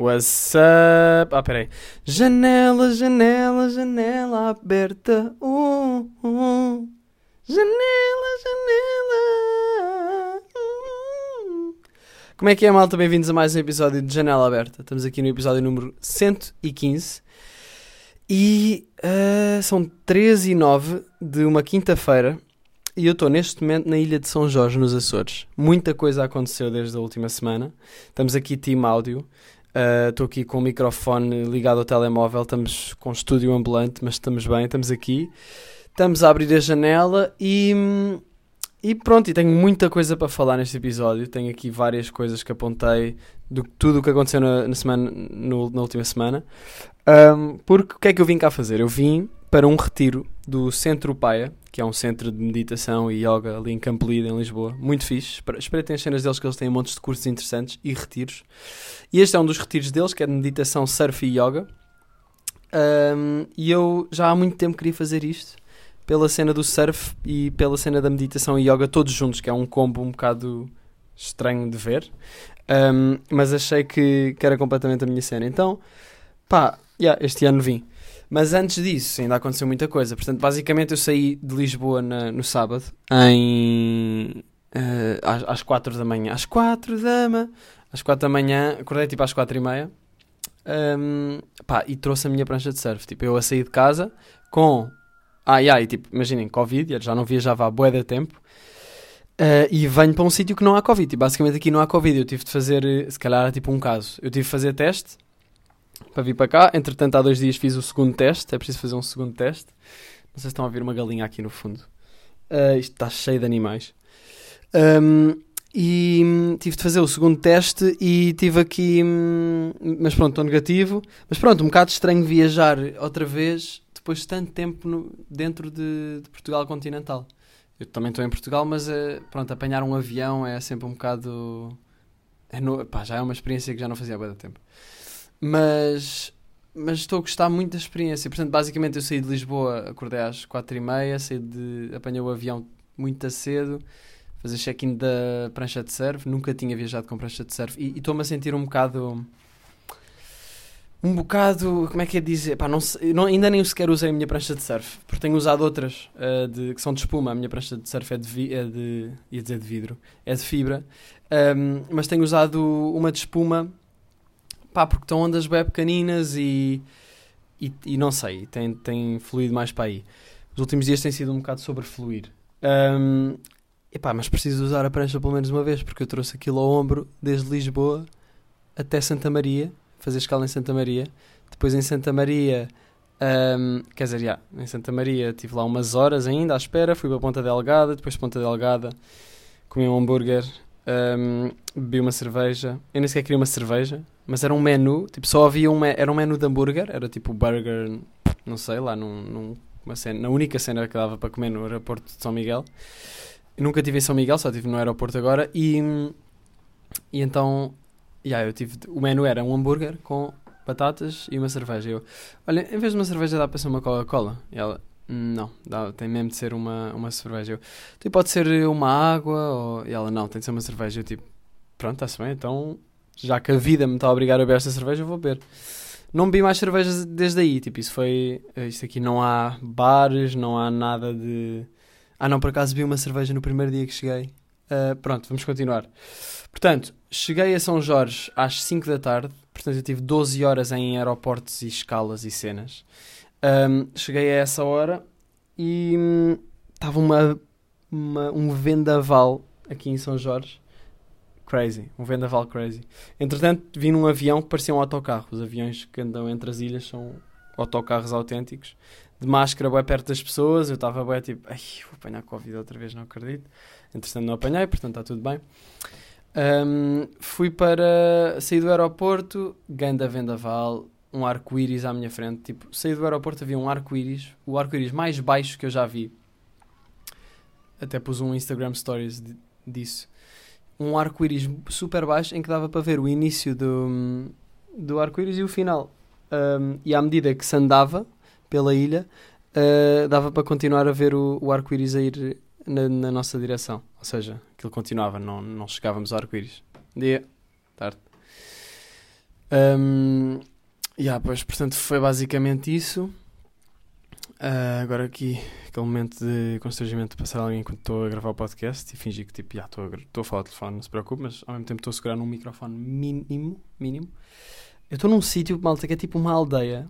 What's up? Ah, peraí. Janela, janela, janela aberta. Uh, uh. Janela, janela. Uh. Como é que é, malta? Bem-vindos a mais um episódio de Janela Aberta. Estamos aqui no episódio número 115. E uh, são 13 e 9 de uma quinta-feira. E eu estou neste momento na ilha de São Jorge, nos Açores. Muita coisa aconteceu desde a última semana. Estamos aqui, team áudio. Estou uh, aqui com o microfone ligado ao telemóvel. Estamos com estúdio ambulante, mas estamos bem, estamos aqui. Estamos a abrir a janela e, e pronto. E tenho muita coisa para falar neste episódio. Tenho aqui várias coisas que apontei de tudo o que aconteceu na, na semana, no, na última semana. Um, porque o que é que eu vim cá fazer? Eu vim para um retiro do Centro Paia, que é um centro de meditação e yoga ali em Campolide, em Lisboa. Muito fixe. Espreitem as cenas deles que eles têm montes de cursos interessantes e retiros. E este é um dos retiros deles, que é de meditação, surf e yoga. Um, e eu já há muito tempo queria fazer isto. Pela cena do surf e pela cena da meditação e yoga, todos juntos, que é um combo um bocado estranho de ver. Um, mas achei que, que era completamente a minha cena. Então, pá, yeah, este ano vim. Mas antes disso, ainda aconteceu muita coisa. Portanto, basicamente, eu saí de Lisboa na, no sábado, em. Uh, às, às 4 da manhã. Às 4 da manhã. Às 4 da manhã, acordei tipo às 4 e meia. Um, pá, e trouxe a minha prancha de surf. Tipo, eu a sair de casa com. Ah, yeah, e tipo, imaginem, Covid, já não viajava há de tempo. Uh, e venho para um sítio que não há Covid. E basicamente aqui não há Covid. Eu tive de fazer, se calhar, tipo um caso. Eu tive de fazer teste para vir para cá. Entretanto, há dois dias fiz o segundo teste. É preciso fazer um segundo teste. Não sei se estão a ouvir uma galinha aqui no fundo. Uh, isto está cheio de animais. Um, e tive de fazer o segundo teste e tive aqui. Hum, mas pronto, estou negativo. Mas pronto, um bocado estranho viajar outra vez depois de tanto tempo no, dentro de, de, Portugal continental. Eu também estou em Portugal, mas uh, pronto, apanhar um avião é sempre um bocado. É no, pá, já é uma experiência que já não fazia há muito tempo. Mas, mas estou a gostar muito da experiência. Portanto, basicamente eu saí de Lisboa, acordei às quatro e meia, saí de, apanhei o avião muito cedo, fazer check-in da prancha de surf. Nunca tinha viajado com prancha de surf e estou-me a sentir um bocado. Um bocado, como é que é dizer? Pá, não, não, ainda nem sequer usei a minha prancha de surf, porque tenho usado outras uh, de, que são de espuma. A minha prancha de surf é de, vi, é de ia dizer de vidro, é de fibra, um, mas tenho usado uma de espuma pá, porque estão ondas bem pequeninas e, e, e, não sei, tem, tem fluído mais para aí. Os últimos dias têm sido um bocado sobre fluir. Um, epá, mas preciso usar a prancha pelo menos uma vez, porque eu trouxe aquilo ao ombro desde Lisboa até Santa Maria, fazer escala em Santa Maria. Depois em Santa Maria, um, quer dizer, já, em Santa Maria tive lá umas horas ainda à espera, fui para Ponta Delgada, depois de Ponta Delgada comi um hambúrguer, um, bebi uma cerveja. Eu nem sequer queria uma cerveja, mas era um menu, tipo, só havia um, era um menu de hambúrguer, era tipo burger, não sei, lá num, numa cena, na única cena que dava para comer no aeroporto de São Miguel. Eu nunca tive em São Miguel, só tive no aeroporto agora e, e então, yeah, eu tive, o menu era um hambúrguer com batatas e uma cerveja. Eu, olha, em vez de uma cerveja dá para ser uma Coca-Cola? E ela, não, dá, tem mesmo de ser uma, uma cerveja. Eu, tipo, pode ser uma água ou... E ela, não, tem de ser uma cerveja. Eu tipo, pronto, está-se bem, então já que a vida me está a obrigar a beber esta cerveja, eu vou beber. Não bebi mais cervejas desde aí, tipo, isso foi. Isto aqui não há bares, não há nada de. Ah, não, por acaso bebi uma cerveja no primeiro dia que cheguei. Uh, pronto, vamos continuar. Portanto, cheguei a São Jorge às 5 da tarde, portanto, eu tive 12 horas em aeroportos e escalas e cenas. Um, cheguei a essa hora e estava hum, uma, uma, um vendaval aqui em São Jorge crazy, um vendaval crazy. Entretanto, vi num avião que parecia um autocarro. Os aviões que andam entre as ilhas são autocarros autênticos. De máscara, bem perto das pessoas. Eu estava bem tipo, ai, vou apanhar Covid outra vez, não acredito. Entretanto, não apanhei, portanto está tudo bem. Um, fui para. sair do aeroporto, ganda vendaval, um arco-íris à minha frente. Tipo, saí do aeroporto, havia um arco-íris, o arco-íris mais baixo que eu já vi. Até pus um Instagram Stories disso um arco-íris super baixo em que dava para ver o início do, do arco-íris e o final. Um, e à medida que se andava pela ilha, uh, dava para continuar a ver o, o arco-íris a ir na, na, nossa direção. Ou seja, aquilo continuava, não, não chegávamos ao arco-íris. Dia, tarde. Um, yeah, pois, portanto, foi basicamente isso. Uh, agora aqui, aquele momento de constrangimento de passar alguém enquanto estou a gravar o podcast e fingir que tipo, estou a, a falar ao telefone, não se preocupe, mas ao mesmo tempo estou a segurar num microfone mínimo, mínimo. Eu estou num sítio, malta, que é tipo uma aldeia.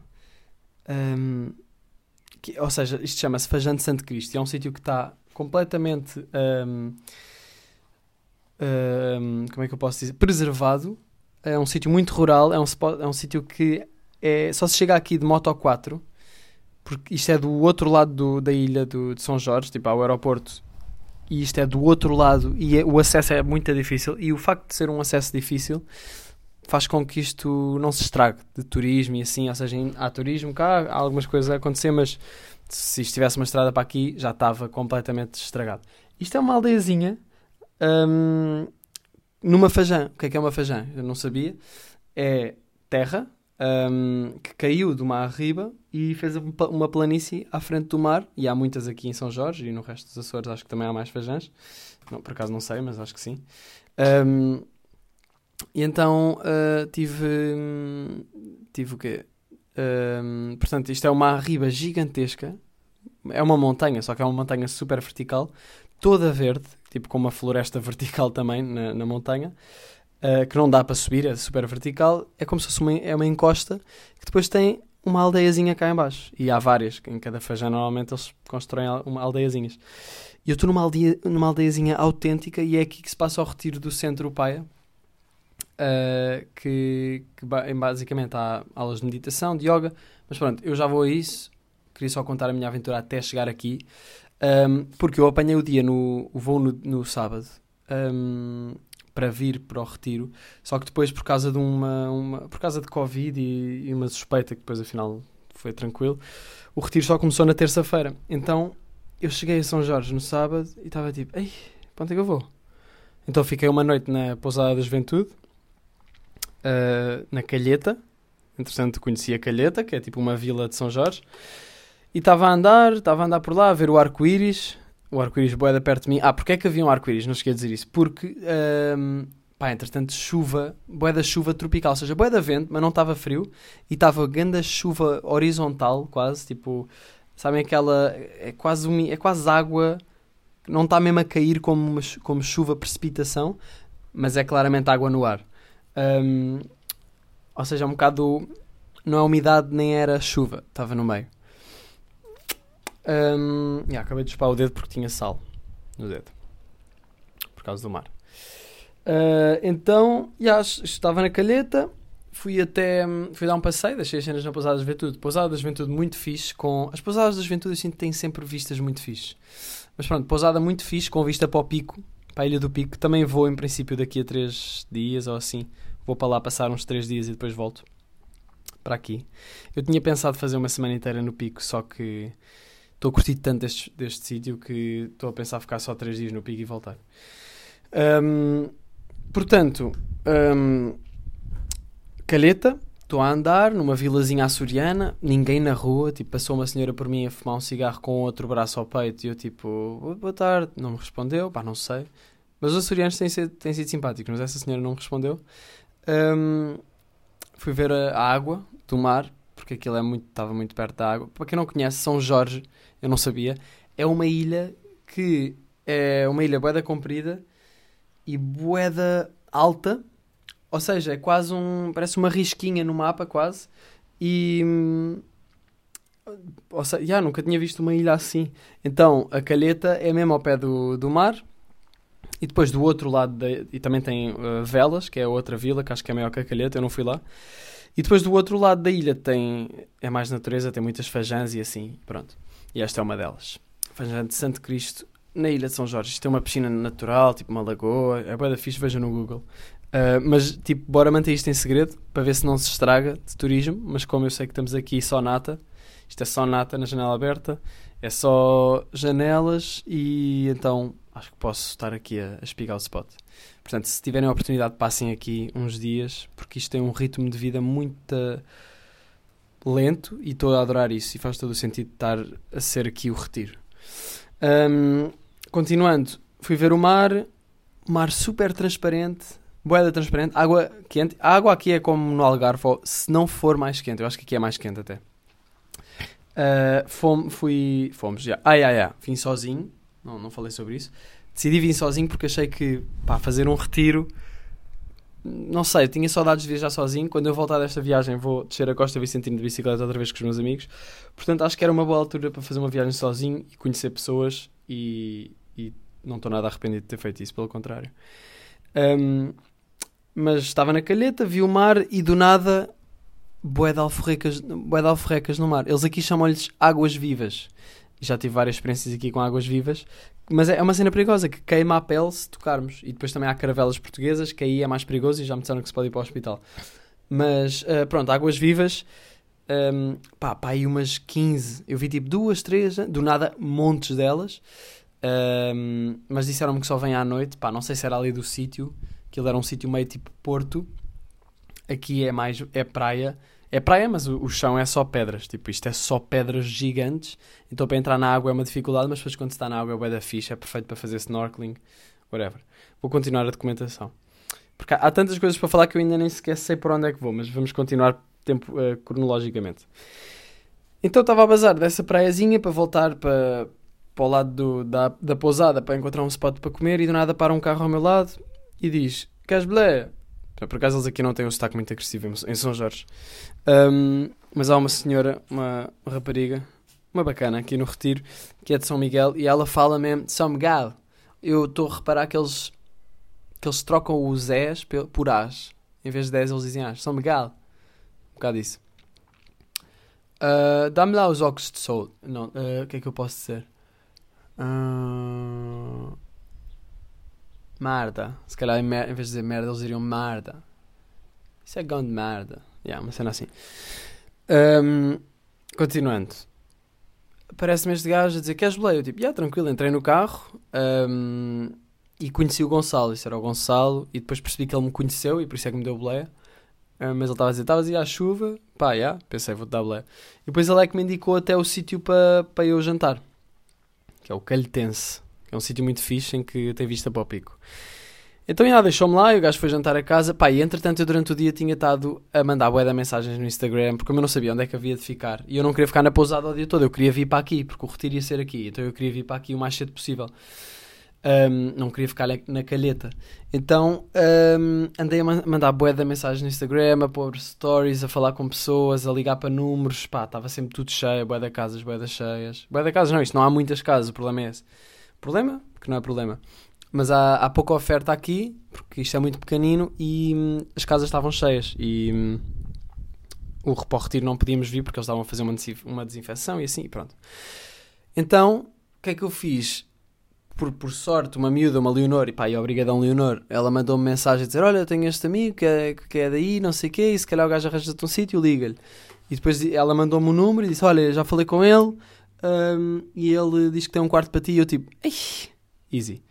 Um, que, ou seja, isto chama-se Fajante Santo Cristo. E é um sítio que está completamente. Um, um, como é que eu posso dizer? Preservado. É um sítio muito rural. É um, é um sítio que é, só se chega aqui de moto 4. Porque isto é do outro lado do, da ilha do, de São Jorge, tipo ao aeroporto. E isto é do outro lado. E é, o acesso é muito difícil. E o facto de ser um acesso difícil faz com que isto não se estrague de turismo e assim, ou seja, há turismo cá, há algumas coisas a acontecer, mas se estivesse uma estrada para aqui já estava completamente estragado. Isto é uma aldeiazinha hum, numa fajã. O que é que é uma fajã? Eu não sabia. É terra hum, que caiu do mar arriba e fez uma planície à frente do mar. E há muitas aqui em São Jorge e no resto dos Açores acho que também há mais fajãs. Não, por acaso não sei, mas acho que sim. Um, e então uh, tive. Tive o quê? Um, portanto, isto é uma arriba gigantesca. É uma montanha, só que é uma montanha super vertical, toda verde, tipo com uma floresta vertical também na, na montanha, uh, que não dá para subir, é super vertical. É como se fosse uma, é uma encosta que depois tem uma aldeiazinha cá em baixo. E há várias, em cada fajã normalmente eles constroem uma aldeiazinhas. E eu estou numa, aldeia, numa aldeiazinha autêntica e é aqui que se passa o retiro do Centro Paia, uh, que, que basicamente há aulas de meditação, de yoga, mas pronto, eu já vou a isso, queria só contar a minha aventura até chegar aqui, um, porque eu apanhei o dia no o voo no, no sábado um, para vir para o retiro, só que depois por causa de uma, uma por causa de Covid e, e, uma suspeita que depois afinal foi tranquilo, o retiro só começou na terça-feira. Então eu cheguei a São Jorge no sábado e estava tipo, ei, para onde é que eu vou? Então fiquei uma noite na pousada da juventude uh, na Calheta. Entretanto, conheci a Calheta, que é tipo uma vila de São Jorge. E estava a andar, estava a andar por lá, a ver o arco-íris. O arco-íris boeda perto de mim. Ah, porque é que havia um arco-íris? Não cheguei a dizer isso. Porque, um, pá, entretanto, chuva, boeda chuva tropical. Ou seja, boeda vento, mas não estava frio. E estava grande chuva horizontal, quase. Tipo, sabem aquela... É quase, um, é quase água... Não está mesmo a cair como, uma, como chuva, precipitação. Mas é claramente água no ar. Um, ou seja, um bocado. Não é umidade nem era chuva, estava no meio. Um, yeah, acabei de chupar o dedo porque tinha sal no dedo. Por causa do mar. Uh, então, yeah, estava na calheta, fui até. fui dar um passeio, deixei as cenas na Pousada da Juventude. Pousada da Juventude muito fixe, com. As Pousadas da Juventude que têm sempre vistas muito fixe. Mas pronto, pousada muito fixe, com vista para o pico, para a Ilha do Pico. Também vou em princípio daqui a 3 dias ou assim. Vou para lá passar uns 3 dias e depois volto para aqui. Eu tinha pensado fazer uma semana inteira no pico, só que estou a curtir tanto deste, sítio que estou a pensar ficar só 3 dias no pico e voltar. Um, portanto, um, Calheta, estou a andar numa vilazinha açoriana, ninguém na rua, tipo, passou uma senhora por mim a fumar um cigarro com outro braço ao peito e eu tipo, boa tarde, não me respondeu, pá, não sei. Mas os açorianos têm sido, têm sido simpáticos, mas essa senhora não me respondeu. Um, fui ver a, água do mar, porque aquilo é muito, estava muito perto da água. Para quem não conhece, São Jorge, eu não sabia, é uma ilha que é uma ilha boeda comprida e boeda alta, ou seja, é quase um, parece uma risquinha no mapa quase, e ou seja, já, nunca tinha visto uma ilha assim. Então, a Calheta é mesmo ao pé do, do mar, e depois do outro lado, e também tem uh, Velas, que é outra vila, que acho que é maior que a Calheta, eu não fui lá. E depois do outro lado da ilha tem, é mais natureza, tem muitas fajãs e assim, pronto. E esta é uma delas. Fajã de Santo Cristo, na ilha de São Jorge. Isto tem uma piscina natural, tipo uma lagoa, é boa da fixe, veja no Google. Uh, mas, tipo, bora manter isto em segredo, para ver se não se estraga de turismo, mas como eu sei que estamos aqui só nata, isto é só nata na janela aberta, é só janelas e então acho que posso estar aqui a, a espigar o spot. Portanto, se tiverem a oportunidade, passem aqui uns dias, porque isto tem um ritmo de vida muito lento e estou a adorar isso e faz todo o sentido estar a ser aqui o retiro. Um, continuando, fui ver o mar, mar super transparente, Boeda transparente, água quente. A água aqui é como no Algarve, se não for mais quente. Eu acho que aqui é mais quente até. Uh, fom, fui. Fomos, já. Ah, yeah, yeah. Vim sozinho. Não, não falei sobre isso. Decidi vir sozinho porque achei que, pá, fazer um retiro. Não sei, eu tinha saudades de viajar sozinho. Quando eu voltar desta viagem, vou descer a Costa Vicentino de bicicleta outra vez com os meus amigos. Portanto, acho que era uma boa altura para fazer uma viagem sozinho e conhecer pessoas. E, e não estou nada arrependido de ter feito isso, pelo contrário. Um, mas estava na calheta, vi o mar e do nada bué de alforrecas, bué de alforrecas no mar. Eles aqui chamam-lhes águas vivas. Já tive várias experiências aqui com águas vivas, mas é uma cena perigosa que queima a pele se tocarmos. E depois também há caravelas portuguesas, que aí é mais perigoso e já me disseram que se pode ir para o hospital. Mas uh, pronto, águas vivas, um, pá, pá, aí umas 15. Eu vi tipo duas, três, do nada, montes delas. Um, mas disseram-me que só vem à noite, pá, não sei se era ali do sítio, que ele era um sítio meio tipo Porto. Aqui é mais, é praia, é praia, mas o, o, chão é só pedras. Tipo, isto é só pedras gigantes. Então para entrar na água é uma dificuldade, mas depois quando está na água é da ficha, é perfeito para fazer snorkeling, whatever. Vou continuar a documentação. Porque há, há, tantas coisas para falar que eu ainda nem sequer sei por onde é que vou, mas vamos continuar tempo, uh, cronologicamente. Então estava a bazar dessa praiazinha para voltar para, para o lado do, da, da pousada para encontrar um spot para comer e do nada para um carro ao meu lado e diz: Queres belé? Por acaso eles aqui não têm um sotaque muito agressivo em São Jorge. Um, mas há uma senhora, uma, uma, rapariga, uma bacana aqui no Retiro, que é de São Miguel, e ela fala mesmo São Miguel. Eu estou a reparar que eles, que eles trocam os Zés por As. Em vez de 10 eles dizem As. São Miguel. Um bocado isso. Uh, Dá-me lá os óculos de sol. Não, uh, o que é que eu posso dizer? Uh... Merda. Se calhar em vez de dizer merda, eles diriam merda. Isso é grande merda. Yeah, uma cena assim. Um, continuando. Parece-me este gajo a dizer: Queres boleia? Eu tipo, yeah, tranquilo. Entrei no carro um, e conheci o Gonçalo. Isso era o Gonçalo. E depois percebi que ele me conheceu e por isso é que me deu boleia. Um, mas ele estava a dizer: Estavas a ir à chuva. Pá, yeah, pensei, vou-te dar boleia. E depois ele é que me indicou até o sítio para pa eu jantar. Que é o Calhetense. Que é um sítio muito fixe em que tem vista para o pico. Então, já, deixou-me lá e o gajo foi jantar a casa. Pá, e entretanto eu durante o dia tinha estado a mandar bué de mensagens no Instagram, porque eu não sabia onde é que havia de ficar. E eu não queria ficar na pousada o dia todo, eu queria vir para aqui, porque o retiro ia ser aqui. Então eu queria vir para aqui o mais cedo possível. Um, não queria ficar na calheta. Então um, andei a mandar bué de mensagens no Instagram, a pôr stories, a falar com pessoas, a ligar para números. Pá, estava sempre tudo cheio, bué de casas, bué de cheias. Bué de casas não, isto não há muitas casas, o problema é esse. Problema? Que não é problema. Mas há, há pouca oferta aqui, porque isto é muito pequenino e hum, as casas estavam cheias. E hum, o Repó Retiro não podíamos vir porque eles estavam a fazer uma, uma desinfecção e assim, e pronto. Então, o que é que eu fiz? Por, por sorte, uma miúda, uma Leonor, e pá, e obrigadão Leonor, ela mandou-me mensagem a dizer: Olha, eu tenho este amigo que é, que é daí, não sei o quê, e se calhar o gajo arranja-te um sítio, liga-lhe. E depois ela mandou-me o um número e disse: Olha, já falei com ele, um, e ele diz que tem um quarto para ti. E eu tipo, easy.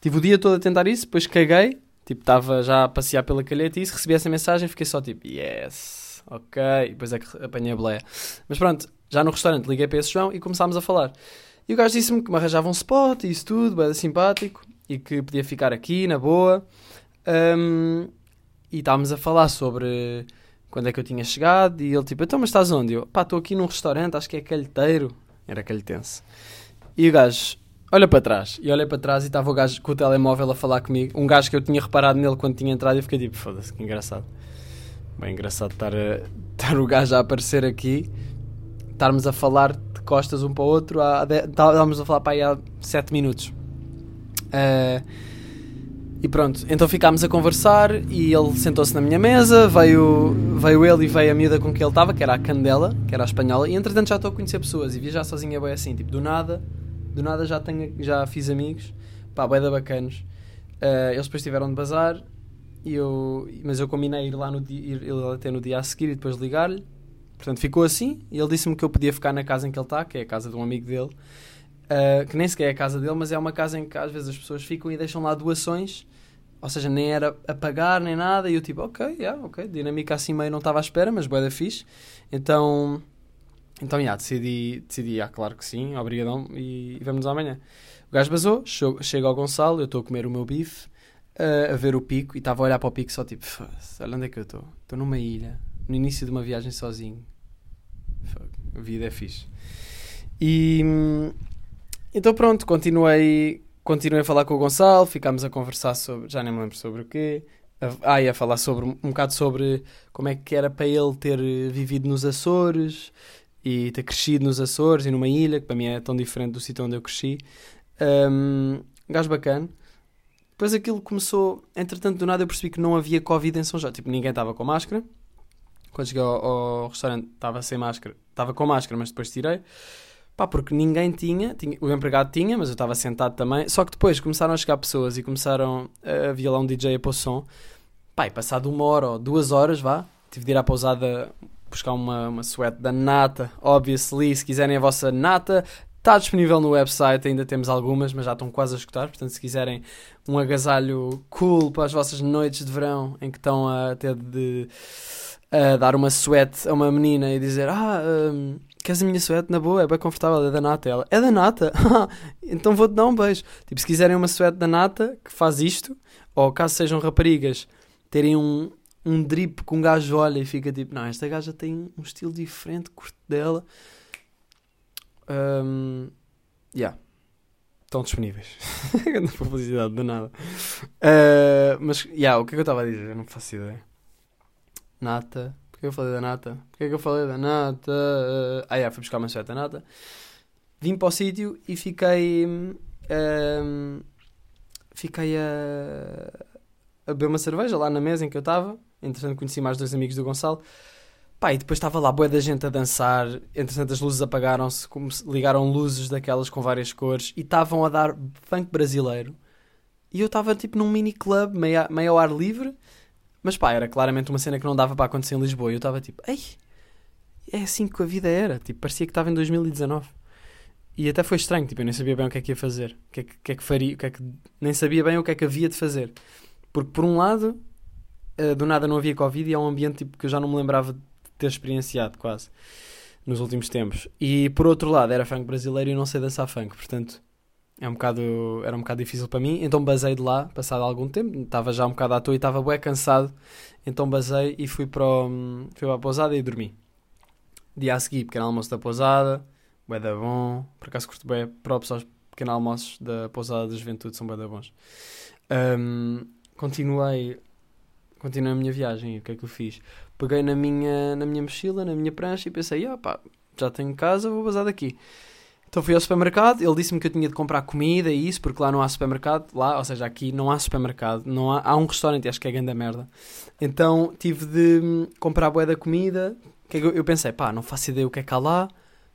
Tive o dia todo a tentar isso, depois caguei. Tipo, estava já a passear pela calheta e isso, recebi essa mensagem fiquei só tipo, yes, ok. E depois é que apanhei a boleia. Mas pronto, já no restaurante liguei para esse João e começámos a falar. E o gajo disse-me que me arranjava um spot e isso tudo, bem simpático, e que podia ficar aqui, na boa. Um, e estávamos a falar sobre quando é que eu tinha chegado e ele tipo, então mas estás onde? Eu, pá, estou aqui num restaurante, acho que é calheteiro. Era calhetense. E o gajo olha para trás. E olhei para trás e estava o gajo com o telemóvel a falar comigo. Um gajo que eu tinha reparado nele quando tinha entrado e fiquei tipo, foda-se, que engraçado. Bem engraçado estar, a, estar o gajo a aparecer aqui, estarmos a falar de costas um para o outro, há, estávamos a falar para aí há 7 minutos. Uh, e pronto, então ficámos a conversar e ele sentou-se na minha mesa, veio, veio ele e veio a miúda com que ele estava, que era a Candela, que era a espanhola, e entretanto já estou a conhecer pessoas e viajar sozinho é bem assim, tipo, do nada, do nada já, tenho, já fiz amigos, pá, bué da bacanos. Uh, eles depois tiveram de bazar, e eu, mas eu combinei ir lá no dia, ir até no dia a seguir e depois ligar-lhe. Portanto, ficou assim, e ele disse-me que eu podia ficar na casa em que ele está, que é a casa de um amigo dele, uh, que nem sequer é a casa dele, mas é uma casa em que às vezes as pessoas ficam e deixam lá doações ou seja, nem era a pagar nem nada. E eu tipo, ok, yeah, ok, dinâmica assim meio não estava à espera, mas boa da fixe. Então, então yeah, decidi, decidi, ah, claro que sim, obrigadão e, e vamos amanhã. O gajo basou, chega ao Gonçalo, eu estou a comer o meu bife. uh, a ver o pico e estava a olhar para o pico só tipo, olha onde é que eu estou? Estou numa ilha, no início de uma viagem sozinho. A vida é fixe. E então pronto, continuei, continuei a falar com o Gonçalo, ficámos a conversar sobre, já nem me lembro sobre o quê. Ah, ia falar sobre um bocado sobre como é que era para ele ter vivido nos Açores e ter crescido nos Açores e numa ilha, que para mim é tão diferente do sítio onde eu cresci. Um, gajo bacana. Depois aquilo começou, entretanto, do nada eu percebi que não havia Covid em São João. Tipo, ninguém estava com máscara. Quando cheguei ao, ao restaurante, estava sem máscara. Estava com máscara, mas depois tirei. Pá, porque ninguém tinha, tinha, o empregado tinha, mas eu estava sentado também. Só que depois começaram a chegar pessoas e começaram, a, havia lá um DJ a pôr som. Pá, e passado uma hora ou duas horas, vá, tive de ir à pousada buscar uma, uma suéte da Nata. Obviously, se quiserem a vossa Nata, está disponível no website, ainda temos algumas, mas já estão quase a escutar. Portanto, se quiserem um agasalho cool para as vossas noites de verão, em que estão a ter de a dar uma suéte a uma menina e dizer: Ah, um, queres a minha suéte? Na boa, é bem confortável, é da Nata. Ela, é da Nata? então vou-te dar um beijo. Tipo, se quiserem uma suéte da Nata que faz isto, ou caso sejam raparigas, terem um, um drip com um gajo olha e fica tipo: Não, esta gaja tem um estilo diferente, curto dela. Um, yeah. Estão disponíveis. Grande publicidade, de nada. Uh, mas, yeah, o que é que eu estava a dizer? Eu não faço ideia. Nata. Porquê eu falei da nata? Porquê que eu falei da nata? Ah, yeah, fui buscar uma certa nata. Vim para o sítio e fiquei. Um, fiquei a, a beber uma cerveja lá na mesa em que eu estava. Entretanto, conheci mais dois amigos do Gonçalo. Pá, e depois estava lá boa da gente a dançar. Entretanto, as luzes apagaram-se, ligaram luzes daquelas com várias cores e estavam a dar funk brasileiro. E eu estava tipo num mini club, meio, meio ao ar livre mas pá, era claramente uma cena que não dava para acontecer em Lisboa. E eu estava tipo, ei, é assim que a vida era. Tipo, parecia que estava em 2019. E até foi estranho, tipo, eu nem sabia bem o que é que ia fazer. O que é que, que, é que faria, o que é que... Nem sabia bem o que é que havia de fazer. Porque por um lado, uh, do nada não havia Covid e é um ambiente tipo, que eu já não me lembrava de ter experienciado quase nos últimos tempos. E por outro lado, era funk brasileiro e eu não sei dançar funk, portanto é um bocado, era um bocado difícil para mim, então basei de lá, passado algum tempo, estava já um bocado à toa e estava bem cansado, então basei e fui para, o, fui para a pousada e dormi. Dia a seguir, pequeno almoço da pousada, bué da bom, por acaso curto bem, próprios aos pequenos almoços da pousada da juventude são bué da bons. Um, continuei, continuei a minha viagem, o que é que eu fiz? Peguei na minha, na minha mochila, na minha prancha e pensei, ah pá, já tenho casa, vou basar daqui. Então fui ao supermercado, ele disse-me que eu tinha de comprar comida e isso, porque lá não há supermercado, lá, ou seja, aqui não há supermercado, não há, há um restaurante, acho que é grande merda. Então tive de hum, comprar boé da comida, que é eu pensei, pá, não faço ideia o que é que há lá,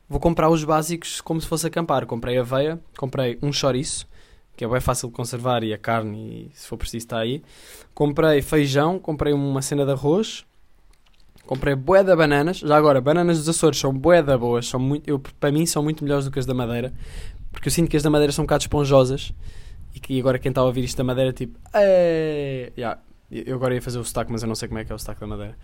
vou comprar os básicos como se fosse acampar. Comprei aveia, comprei um chouriço, que é bem fácil de conservar e a carne, e se for preciso está aí. Comprei feijão, comprei uma cena de arroz, Comprei bué de bananas. Já agora, bananas dos Açores são bué da boas. São muito, eu, para mim são muito melhores do que as da Madeira. Porque eu sinto que as da Madeira são um bocado esponjosas. E que agora quem está a ouvir isto da Madeira, tipo... Yeah, eu agora ia fazer o sotaque, mas eu não sei como é que é o sotaque da Madeira.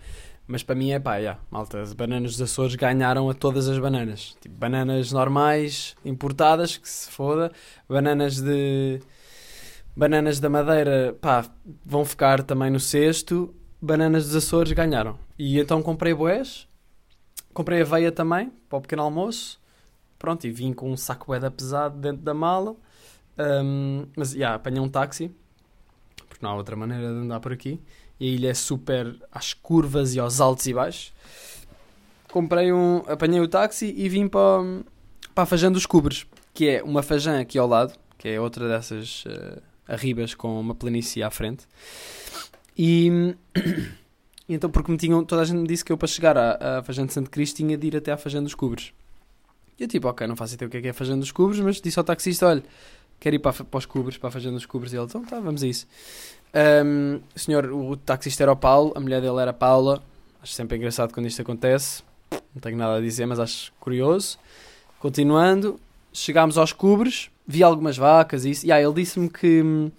Mas para mim é pá, yeah, malta, as bananas dos Açores ganharam a todas as bananas. Tipo, bananas normais, importadas, que se foda. Bananas de... Bananas da Madeira, pá, vão ficar também no cesto bananas dos Açores ganharam. E então comprei boés, comprei aveia também, para o pequeno almoço. Pronto, e vim com um saco boeda pesado dentro da mala. Um, mas, já, yeah, apanhei um táxi, porque não há outra maneira de andar por aqui. E a ilha é super às curvas e aos altos e baixos. Comprei um, apanhei o táxi e vim para, para a Fajã dos Cubres, que é uma fajã aqui ao lado, que é outra dessas uh, arribas com uma planície à frente. E, então, porque me tinham, toda a gente me disse que eu para chegar à, à de Santo Cristo tinha de ir até à Fajã dos Cubres. E eu tipo, ok, não faço ideia o que é que é a Fajã dos Cubres, mas disse ao taxista, olha, quero ir para, para os Cubres, para a Fajã dos Cubres. E ele, então tá, vamos a isso. Um, o senhor, o taxista era o Paulo, a mulher dele era a Paula. Acho sempre engraçado quando isto acontece. Não tenho nada a dizer, mas acho curioso. Continuando, chegámos aos Cubres, vi algumas vacas e isso. E aí ele disse-me que hum,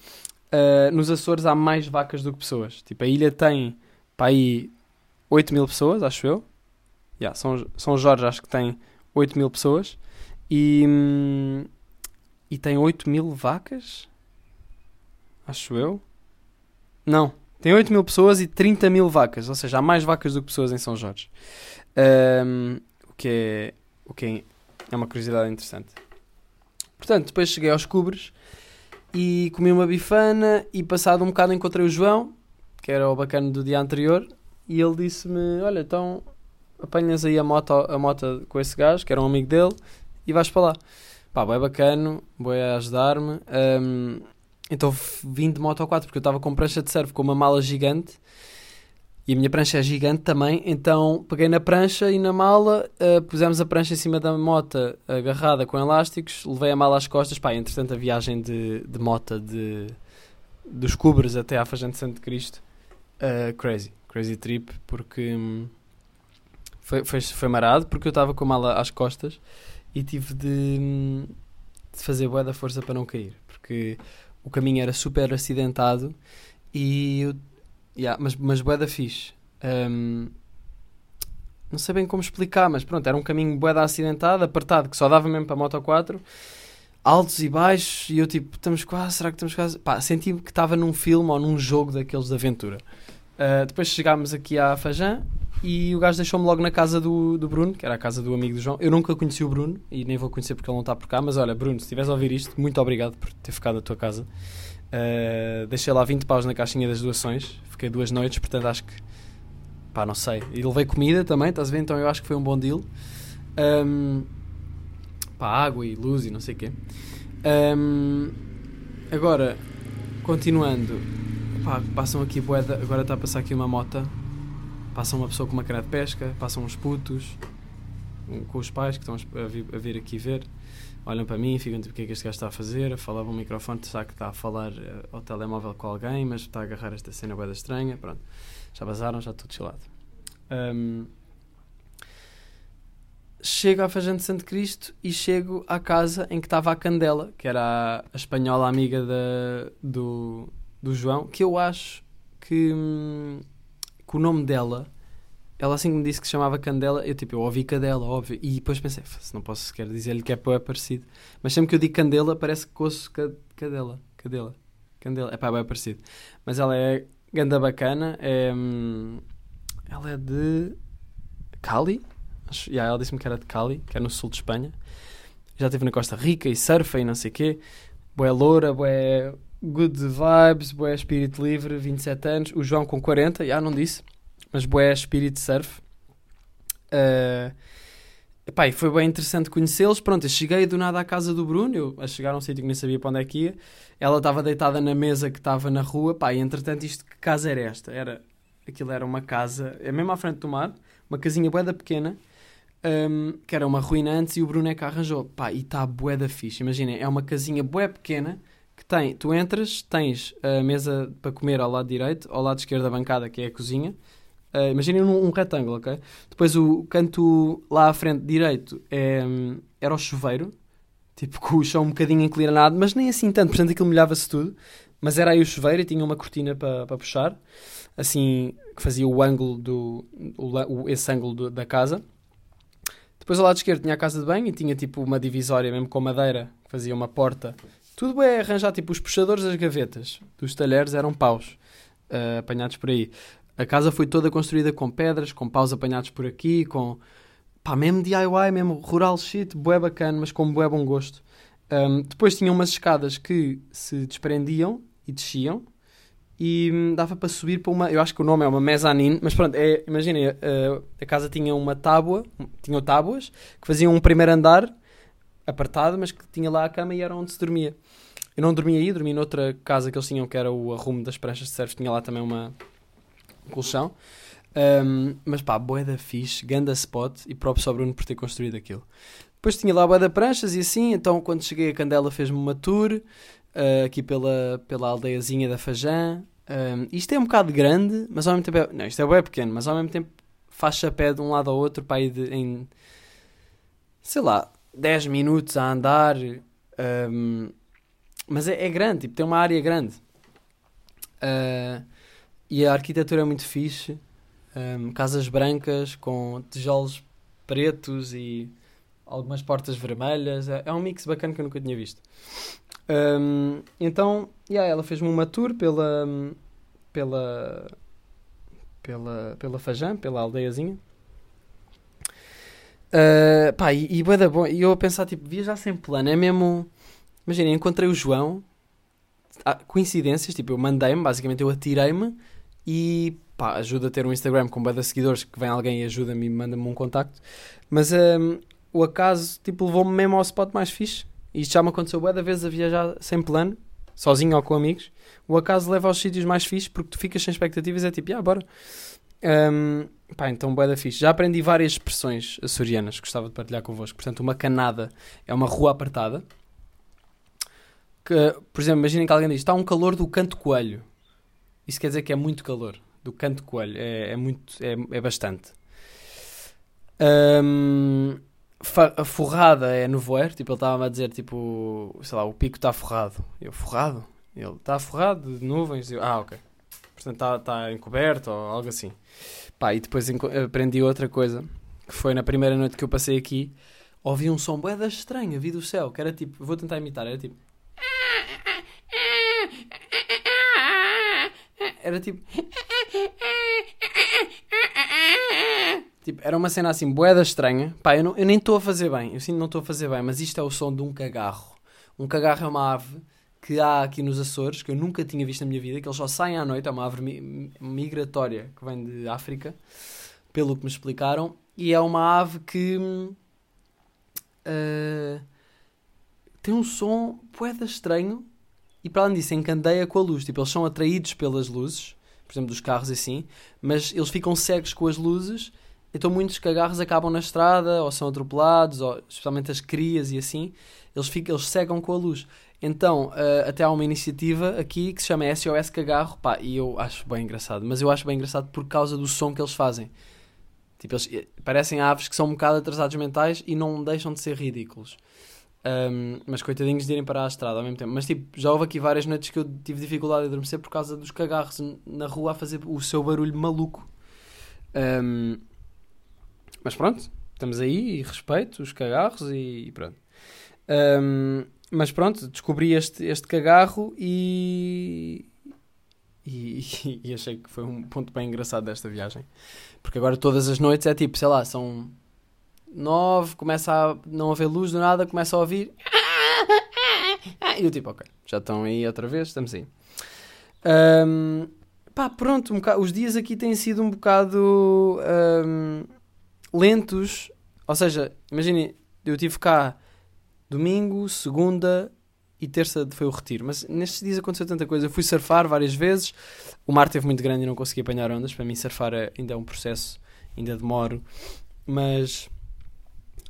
uh, nos Açores há mais vacas do que pessoas. Tipo, a ilha tem para aí 8 mil pessoas, acho eu. Yeah, São, São Jorge acho que tem 8 mil pessoas. E, hum, e tem 8 mil vacas, acho eu. Não. Tem 8 mil pessoas e 30 mil vacas. Ou seja, há mais vacas do que pessoas em São Jorge. Um, o que, é, o que é, é uma curiosidade interessante. Portanto, depois cheguei aos Cubres e comi uma bifana e passado um bocado encontrei o João, que era o bacana do dia anterior, e ele disse-me, olha, então apanhas aí a moto, a moto com esse gajo, que era um amigo dele, e vais para lá. Pá, é bacana, boi a ajudar-me. Um, então vim de moto 4 porque eu estava com prancha de surf com uma mala gigante e a minha prancha é gigante também, então peguei na prancha e na mala, uh, pusemos a prancha em cima da moto agarrada com elásticos, levei a mala às costas, pá, entretanto a viagem de, de moto de, dos Cubres até à Fajante Santo Cristo, uh, crazy, crazy trip, porque hum, foi, foi, foi marado, porque eu estava com a mala às costas e tive de, hum, de fazer boa da força para não cair, porque o caminho era super acidentado e eu Yeah, mas, mas bué fixe. Um, não sei bem como explicar, mas pronto, era um caminho bué acidentado, apertado, que só dava mesmo para a Moto 4. Altos e baixos, e eu tipo, estamos quase, será que estamos quase? Pá, senti que estava num filme ou num jogo daqueles de aventura. Uh, depois chegámos aqui à Fajã e o gajo deixou-me logo na casa do, do Bruno, que era a casa do amigo do João. Eu nunca conheci o Bruno e nem vou conhecer porque ele não está por cá, mas olha, Bruno, se estiveres a ouvir isto, muito obrigado por ter ficado na tua casa. Uh, deixei lá 20 paus na caixinha das doações. Fiquei duas noites, portanto acho que. Pá, não sei. E levei comida também, estás a ver? Então eu acho que foi um bom deal. Um, pá, água e luz e não sei o quê. Um, agora, continuando. Pá, passam aqui boeda. Agora está a passar aqui uma mota. Passa uma pessoa com uma cara de pesca. Passam uns putos. Com os pais que estão a vir aqui ver olham para mim e ficam tipo, o que é que este gajo está a fazer? Falava um microfone, sabe que está a falar uh, ao telemóvel com alguém, mas está a agarrar esta cena boeda estranha, pronto. Já vazaram, já tudo chilado. Um, chego à Fajante de Santo Cristo e chego à casa em que estava a Candela, que era a, espanhola amiga do, do João, que eu acho que, hum, que o nome dela ela assim que me disse que se chamava Candela, eu tipo, eu ouvi Cadela, óbvio, e depois pensei, se não posso sequer dizer-lhe que é, é parecido. Mas sempre que eu digo Candela, parece que ouço Cadela, Cadela, Candela, é pá, é parecido. Mas ela é ganda bacana, é, hum, ela é de Cali, acho, yeah, ela disse-me que era de Cali, que é no sul de Espanha. Já esteve na Costa Rica e surfa e não sei o quê. Boé loura, boé good vibes, boé espírito livre, 27 anos. O João com 40, já não disse mas boé espírito surf. Uh, epá, e foi bem interessante conhecê-los. Pronto, eu cheguei do nada à casa do Bruno, eu a chegar a um sítio que nem sabia para onde é que ia. Ela estava deitada na mesa que estava na rua, pá, e entretanto isto, que casa era esta? Era, aquilo era uma casa, é mesmo à frente do mar, uma casinha boeda pequena, um, que era uma ruína antes e o Bruno é que arranjou. Pá, e está boeda fixe, imaginem, é uma casinha bué pequena, que tem, tu entras, tens a mesa para comer ao lado direito, ao lado esquerdo da bancada, que é a cozinha, Uh, imaginem um, um, retângulo, ok? Depois o canto lá à frente direito é, era o chuveiro, tipo com o chão um bocadinho inclinado, mas nem assim tanto, portanto aquilo molhava-se tudo. Mas era aí o chuveiro e tinha uma cortina para pa puxar, assim, que fazia o ângulo do. O, esse ângulo do, da casa. Depois ao lado esquerdo tinha a casa de banho e tinha tipo uma divisória mesmo com madeira, que fazia uma porta. Tudo é arranjar, tipo os puxadores das gavetas dos talheres eram paus. Uh, apanhados por aí. A casa foi toda construída com pedras, com paus apanhados por aqui, com. pá, mesmo DIY, mesmo rural shit, bué bacana, mas com bué bom gosto. Um, depois tinha umas escadas que se desprendiam e desciam e hum, dava para subir para uma. Eu acho que o nome é uma mezzanine, mas pronto, é, imaginem, a, a, casa tinha uma tábua, tinha tábuas que faziam um primeiro andar apertado, mas que tinha lá a cama e era onde se dormia. Eu não dormia aí, dormia noutra casa que eles tinham, que era o arrumo das pranchas de surf, tinha lá também uma, colchão. Um, mas pá, boeda fixe, ganda spot e próprio só Bruno por ter construído aquilo. Depois tinha lá boeda pranchas e assim, então quando cheguei a Candela fez-me uma tour uh, aqui pela, pela aldeiazinha da Fajã. Um, isto é um bocado grande, mas ao mesmo tempo é, não, isto é bem pequeno, mas ao mesmo tempo faz chapé de um lado ao outro para ir de, em sei lá, 10 minutos a andar. Um, mas é, é, grande, tipo, tem uma área grande. Uh, e a arquitetura é muito fixe. Um, casas brancas com tijolos pretos e algumas portas vermelhas. É, é, um mix bacana que eu nunca tinha visto. Um, então, yeah, ela fez-me uma tour pela, pela, pela, pela Fajã, pela aldeiazinha. Uh, pá, e, e bom. E eu a pensar, tipo, viajar sem plano é mesmo. Imagina, encontrei o João, ah, coincidências, tipo, eu mandei-me, basicamente eu atirei-me e pá, ajuda a ter um Instagram com de seguidores que vem alguém e ajuda-me e manda-me um contacto. Mas um, o acaso, tipo, levou-me mesmo ao spot mais fixe. E isto já me aconteceu bué da vez a viajar sem plano, sozinho ou com amigos. O acaso leva aos sítios mais fixes porque tu ficas sem expectativas é tipo, ah, bora. Um, pá, então bué da fixe. Já aprendi várias expressões açorianas, gostava de partilhar convosco. Portanto, uma canada é uma rua apertada. Que, por exemplo, imaginem que alguém diz, está um calor do canto coelho. Isso quer dizer que é muito calor. Do canto coelho. É, é muito, é, é bastante. Um, a forrada é no voer, tipo, ele estava a dizer, tipo, sei lá, o pico está forrado. Eu, forrado? Ele, está forrado de nuvens? Eu, ah, ok. Portanto, está tá encoberto ou algo assim. Pá, e depois aprendi outra coisa, que foi na primeira noite que eu passei aqui, ouvi um som boeda estranho, vi do céu, que era tipo, vou tentar imitar, era tipo... Era tipo... Tipo, era uma cena assim, boeda estranha. Pá, eu, não, eu nem estou a fazer bem. Eu sinto não estou a fazer bem, mas isto é o som de um cagarro. Um cagarro é uma ave que há aqui nos Açores, que eu nunca tinha visto na minha vida, que eles só saem à noite. É uma ave migratória que vem de África, pelo que me explicaram. E é uma ave que. Uh, tem um som boeda estranho e para além disso encandeia com a luz. Tipo, eles são atraídos pelas luzes, por exemplo, dos carros assim, mas eles ficam cegos com as luzes então muitos cagarros acabam na estrada, ou são atropelados, ou especialmente as crias e assim, eles, ficam, eles cegam com a luz. Então, uh, até há uma iniciativa aqui que se chama SOS Cagarro, pá, e eu acho bem engraçado, mas eu acho bem engraçado por causa do som que eles fazem. Tipo, eles eh, parecem aves que são um bocado atrasados mentais e não deixam de ser ridículos. Um, mas coitadinhos de irem para a estrada ao mesmo tempo. Mas tipo, já houve aqui várias noites que eu tive dificuldade de adormecer por causa dos cagarros na rua a fazer o seu barulho maluco. Um, mas pronto, estamos aí e respeito os cagarros e, pronto. Um, mas pronto, descobri este, este cagarro e, e, e, achei que foi um ponto bem engraçado desta viagem. Porque agora todas as noites é tipo, sei lá, são nove, começa a não haver luz do nada, começa a ouvir. E eu tipo, ok, já estão aí outra vez, estamos aí. Um, pá, pronto, um bocado, os dias aqui têm sido um bocado. Um, lentos. Ou seja, imagine, eu tive cá domingo, segunda e terça foi o retiro. Mas nestes dias aconteceu tanta coisa. Eu fui surfar várias vezes. O mar teve muito grande e não consegui apanhar ondas. Para mim, surfar é, ainda é um processo, ainda demoro. Mas,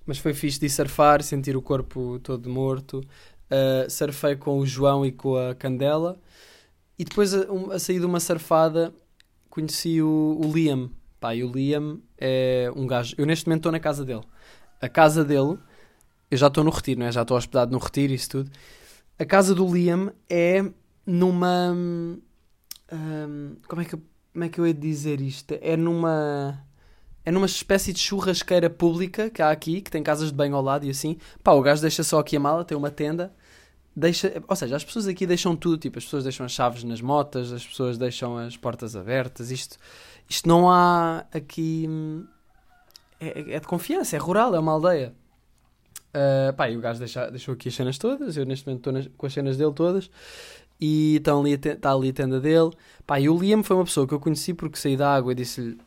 mas foi fixe de surfar, sentir o corpo todo morto. Uh, surfei com o João e com a Candela. E depois, a, a sair de uma surfada, conheci o, o Liam, Pá, e o Liam é um gajo. Eu neste momento estou na casa dele. A casa dele, eu já estou no retiro, não é? Já estou hospedado no retiro e isso tudo. A casa do Liam é numa. Como, é que, como é que eu ia dizer isto? É numa. É numa espécie de churrasqueira pública que há aqui, que tem casas de banho ao lado e assim. Pá, o gajo deixa só aqui a mala, tem uma tenda. Deixa, ou seja, as pessoas aqui deixam tudo, tipo, as pessoas deixam as chaves nas motas, as pessoas deixam as portas abertas, isto isto não há aqui. É, é de confiança, é rural, é uma aldeia. Uh, pá, e o gajo deixa, deixou aqui as cenas todas. Eu neste momento estou com as cenas dele todas. E está ali, ali a tenda dele. Pá, e o Liam foi uma pessoa que eu conheci porque saí da água e disse-lhe: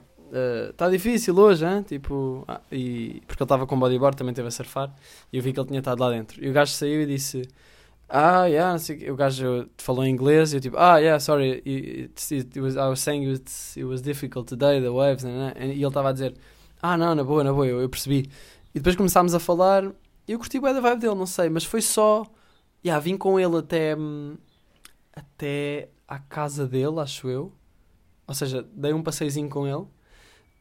Está uh, difícil hoje, hein? Tipo, ah, e, porque ele estava com bodyboard, também teve a surfar. E eu vi que ele tinha estado lá dentro. E o gajo saiu e disse: ah, yeah, o gajo falou em inglês e eu tipo, ah, yeah, sorry, it, it was, I was saying it was, it was difficult today, the waves, né, né? e ele estava a dizer, ah, não, na boa, na boa, eu, eu percebi. E depois começámos a falar, e eu curti bem da vibe dele, não sei, mas foi só, yeah, vim com ele até, até à casa dele, acho eu, ou seja, dei um passeiozinho com ele,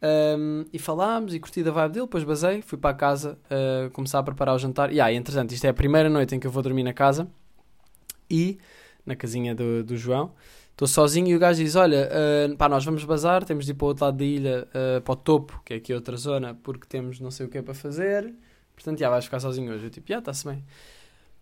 um, e falámos e curti da vibe dele, depois basei, fui para a casa uh, começar a preparar o jantar. E ah, entretanto, isto é a primeira noite em que eu vou dormir na casa e na casinha do, do João. Estou sozinho e o gajo diz: Olha, uh, pá, nós vamos bazar, temos de ir para o outro lado da ilha, uh, para o topo, que é aqui outra zona, porque temos não sei o que é para fazer. Portanto, já vais ficar sozinho hoje. Eu tipo, já, está-se bem.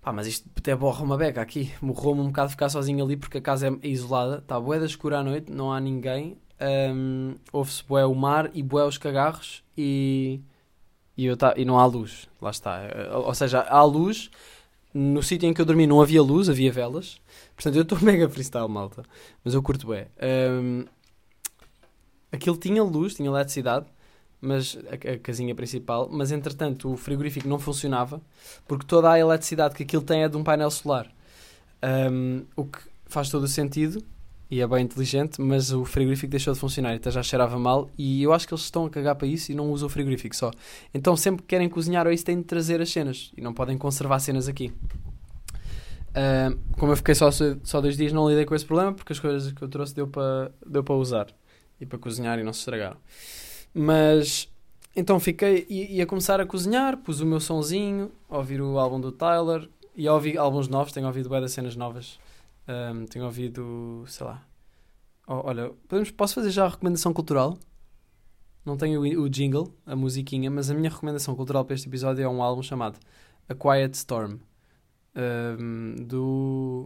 Pá, mas isto até borra uma beca aqui. Morrou-me um bocado ficar sozinho ali porque a casa é isolada. Está bué da escura à noite, não há ninguém. Um, Ouve-se bué o mar e bué os cagarros e, e, eu tá, e não há luz. Lá está. Ou seja, há luz. No sítio em que eu dormi não havia luz, havia velas. Portanto, eu estou mega freestyle, malta. Mas eu curto bué. Um, aquilo tinha luz, tinha eletricidade mas a, a, casinha principal, mas entretanto o frigorífico não funcionava porque toda a eletricidade que aquilo tem é de um painel solar. Um, o que faz todo o sentido e é bem inteligente, mas o frigorífico deixou de funcionar, então já cheirava mal e eu acho que eles estão a cagar para isso e não usam o frigorífico só. Então sempre que querem cozinhar ou isso têm de trazer as cenas e não podem conservar cenas aqui. Uh, como eu fiquei só, só dois dias, não lidei com esse problema porque as coisas que eu trouxe deu para deu para usar e para cozinhar e não se estragaram. Mas então fiquei, ia começar a cozinhar, pus o meu sonzinho, ouvir o álbum do Tyler e a ouvir álbuns novos, tenho ouvido bem das cenas novas. Um, tenho ouvido, sei lá. Oh, olha, podemos, posso fazer já a recomendação cultural? Não tenho o, jingle, a musiquinha, mas a minha recomendação cultural para este episódio é um álbum chamado A Quiet Storm um, do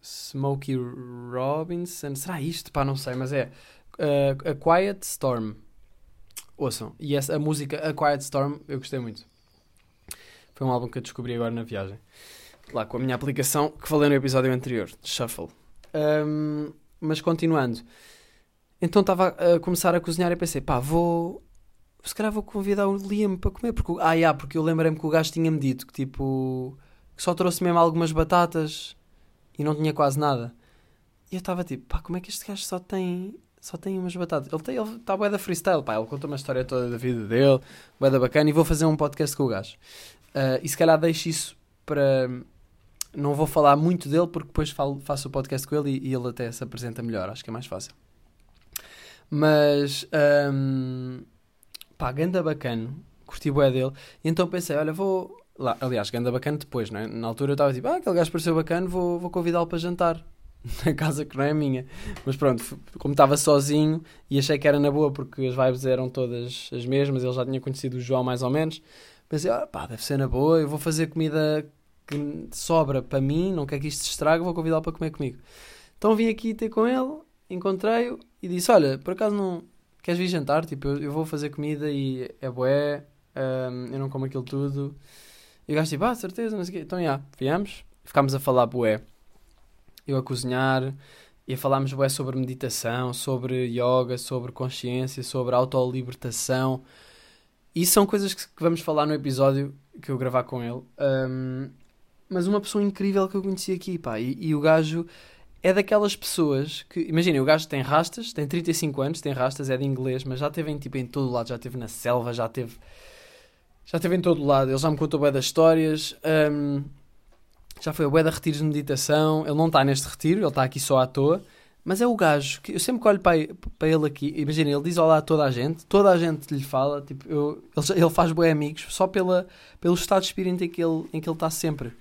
Smokey Robinson. Será isto? Pá, não sei, mas é uh, A Quiet Storm ouçam. E essa, a música A Quiet Storm eu gostei muito. Foi um álbum que eu descobri agora na viagem. Lá com a minha aplicação que falei no episódio anterior, Shuffle. Um, mas continuando. Então estava a começar a cozinhar e pensei, pá, vou. Se calhar vou convidar o Liam para comer. Porque, ah, yeah, porque eu lembrei-me que o gajo tinha-me dito que tipo. que só trouxe mesmo algumas batatas e não tinha quase nada. E eu estava tipo, pá, como é que este gajo só tem só tem umas batatas. Ele está ele tá bué da freestyle, pá. Ele conta uma história toda da vida dele, bué da bacana, e vou fazer um podcast com o gajo. Uh, e se calhar deixo isso para... Não vou falar muito dele, porque depois falo, faço o podcast com ele e, e, ele até se apresenta melhor. Acho que é mais fácil. Mas... Um, pá, ganda bacana. Curti bué dele. E então pensei, olha, vou... Lá, aliás, ganda bacana depois, não é? Na altura eu estava tipo, ah, aquele gajo pareceu bacana, vou, vou convidá-lo para jantar. na casa que não é minha. Mas pronto, como estava sozinho e achei que era na boa porque as vibes eram todas as mesmas, ele já tinha conhecido o João mais ou menos. Pensei, ah, pá, deve ser na boa, eu vou fazer comida que sobra para mim, não quer que isto se estrague, vou convidá-lo para comer comigo. Então vim aqui ter com ele, encontrei-o e disse: Olha, por acaso não queres vir jantar? Tipo, eu, eu vou fazer comida e é boé, um, eu não como aquilo tudo. E o gajo tipo, ah, certeza, não sei o quê. Então, já, yeah, viemos, ficámos a falar boé eu a cozinhar e a falarmos bem sobre meditação, sobre yoga, sobre consciência, sobre autolibertação. E são coisas que, vamos falar no episódio que eu gravar com ele. Um, mas uma pessoa incrível que eu conheci aqui, pá. E, e o gajo é daquelas pessoas que. Imaginem, o gajo tem rastas, tem 35 anos, tem rastas, é de inglês, mas já teve em, tipo, em todo lado. Já teve na selva, já teve. Já teve em todo lado. Ele já me contou bem das histórias. Um, já foi a bué de retiros de meditação. Ele não está neste retiro, ele está aqui só à toa. Mas é o gajo que eu sempre que olho para, para ele aqui, imagina, ele diz olá a toda a gente, toda a gente lhe fala, tipo, eu, ele, ele faz bem amigos só pela, pelo estado de espírito em que ele, em que ele está sempre.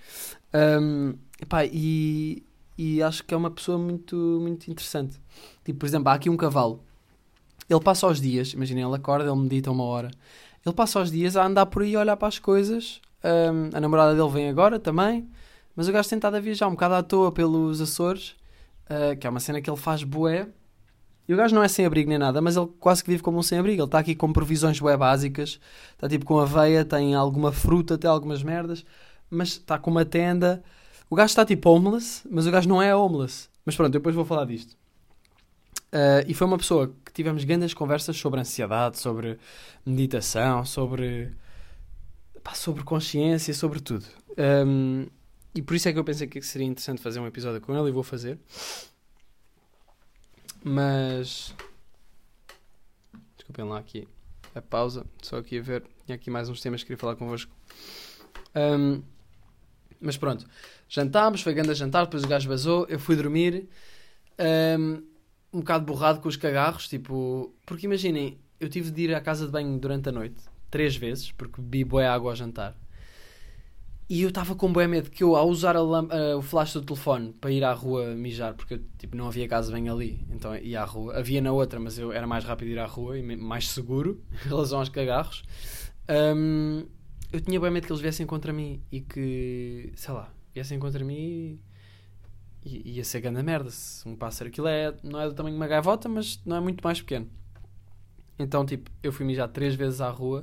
Um, epá, e, e acho que é uma pessoa muito, muito interessante. Tipo, por exemplo, há aqui um cavalo. Ele passa os dias, imagina, ele acorda, ele medita uma hora. Ele passa os dias a andar por aí a olhar para as coisas. Um, a namorada dele vem agora também. Mas o gajo tem estado a viajar um bocado à toa pelos Açores, uh, que é uma cena que ele faz bué. E o gajo não é sem abrigo nem nada, mas ele quase que vive como um sem abrigo. Ele está aqui com provisões bué básicas, está tipo com aveia, tem alguma fruta, tem algumas merdas, mas está com uma tenda. O gajo está tipo homeless, mas o gajo não é homeless. Mas pronto, depois vou falar disto. Uh, e foi uma pessoa que tivemos grandes conversas sobre ansiedade, sobre meditação, sobre, pá, sobre consciência, sobre tudo. Um, e por isso é que eu pensei que seria interessante fazer um episódio com ele e vou fazer. Mas. Desculpem lá aqui a pausa. Só aqui a ver. Tinha aqui mais uns temas que queria falar convosco. Um, mas pronto. Jantámos, foi grande a jantar, depois o gajo vazou, eu fui dormir. Um, um bocado borrado com os cagarros, tipo. Porque imaginem, eu tive de ir à casa de banho durante a noite, três vezes, porque bebi boa água ao jantar. E eu estava com bem medo que eu, ao usar uh, o flash do telefone para ir à rua mijar, porque tipo, não havia casa bem ali, então ia à rua. Havia na outra, mas eu era mais rápido ir à rua e mais seguro em relação aos cagarros. Um, eu tinha bem medo que eles viessem contra mim e que, sei lá, viessem contra mim e, ia ser grande merda. Se um pássaro, aquilo é, não é do tamanho de uma gaivota, mas não é muito mais pequeno. Então, tipo, eu fui mijar três vezes à rua,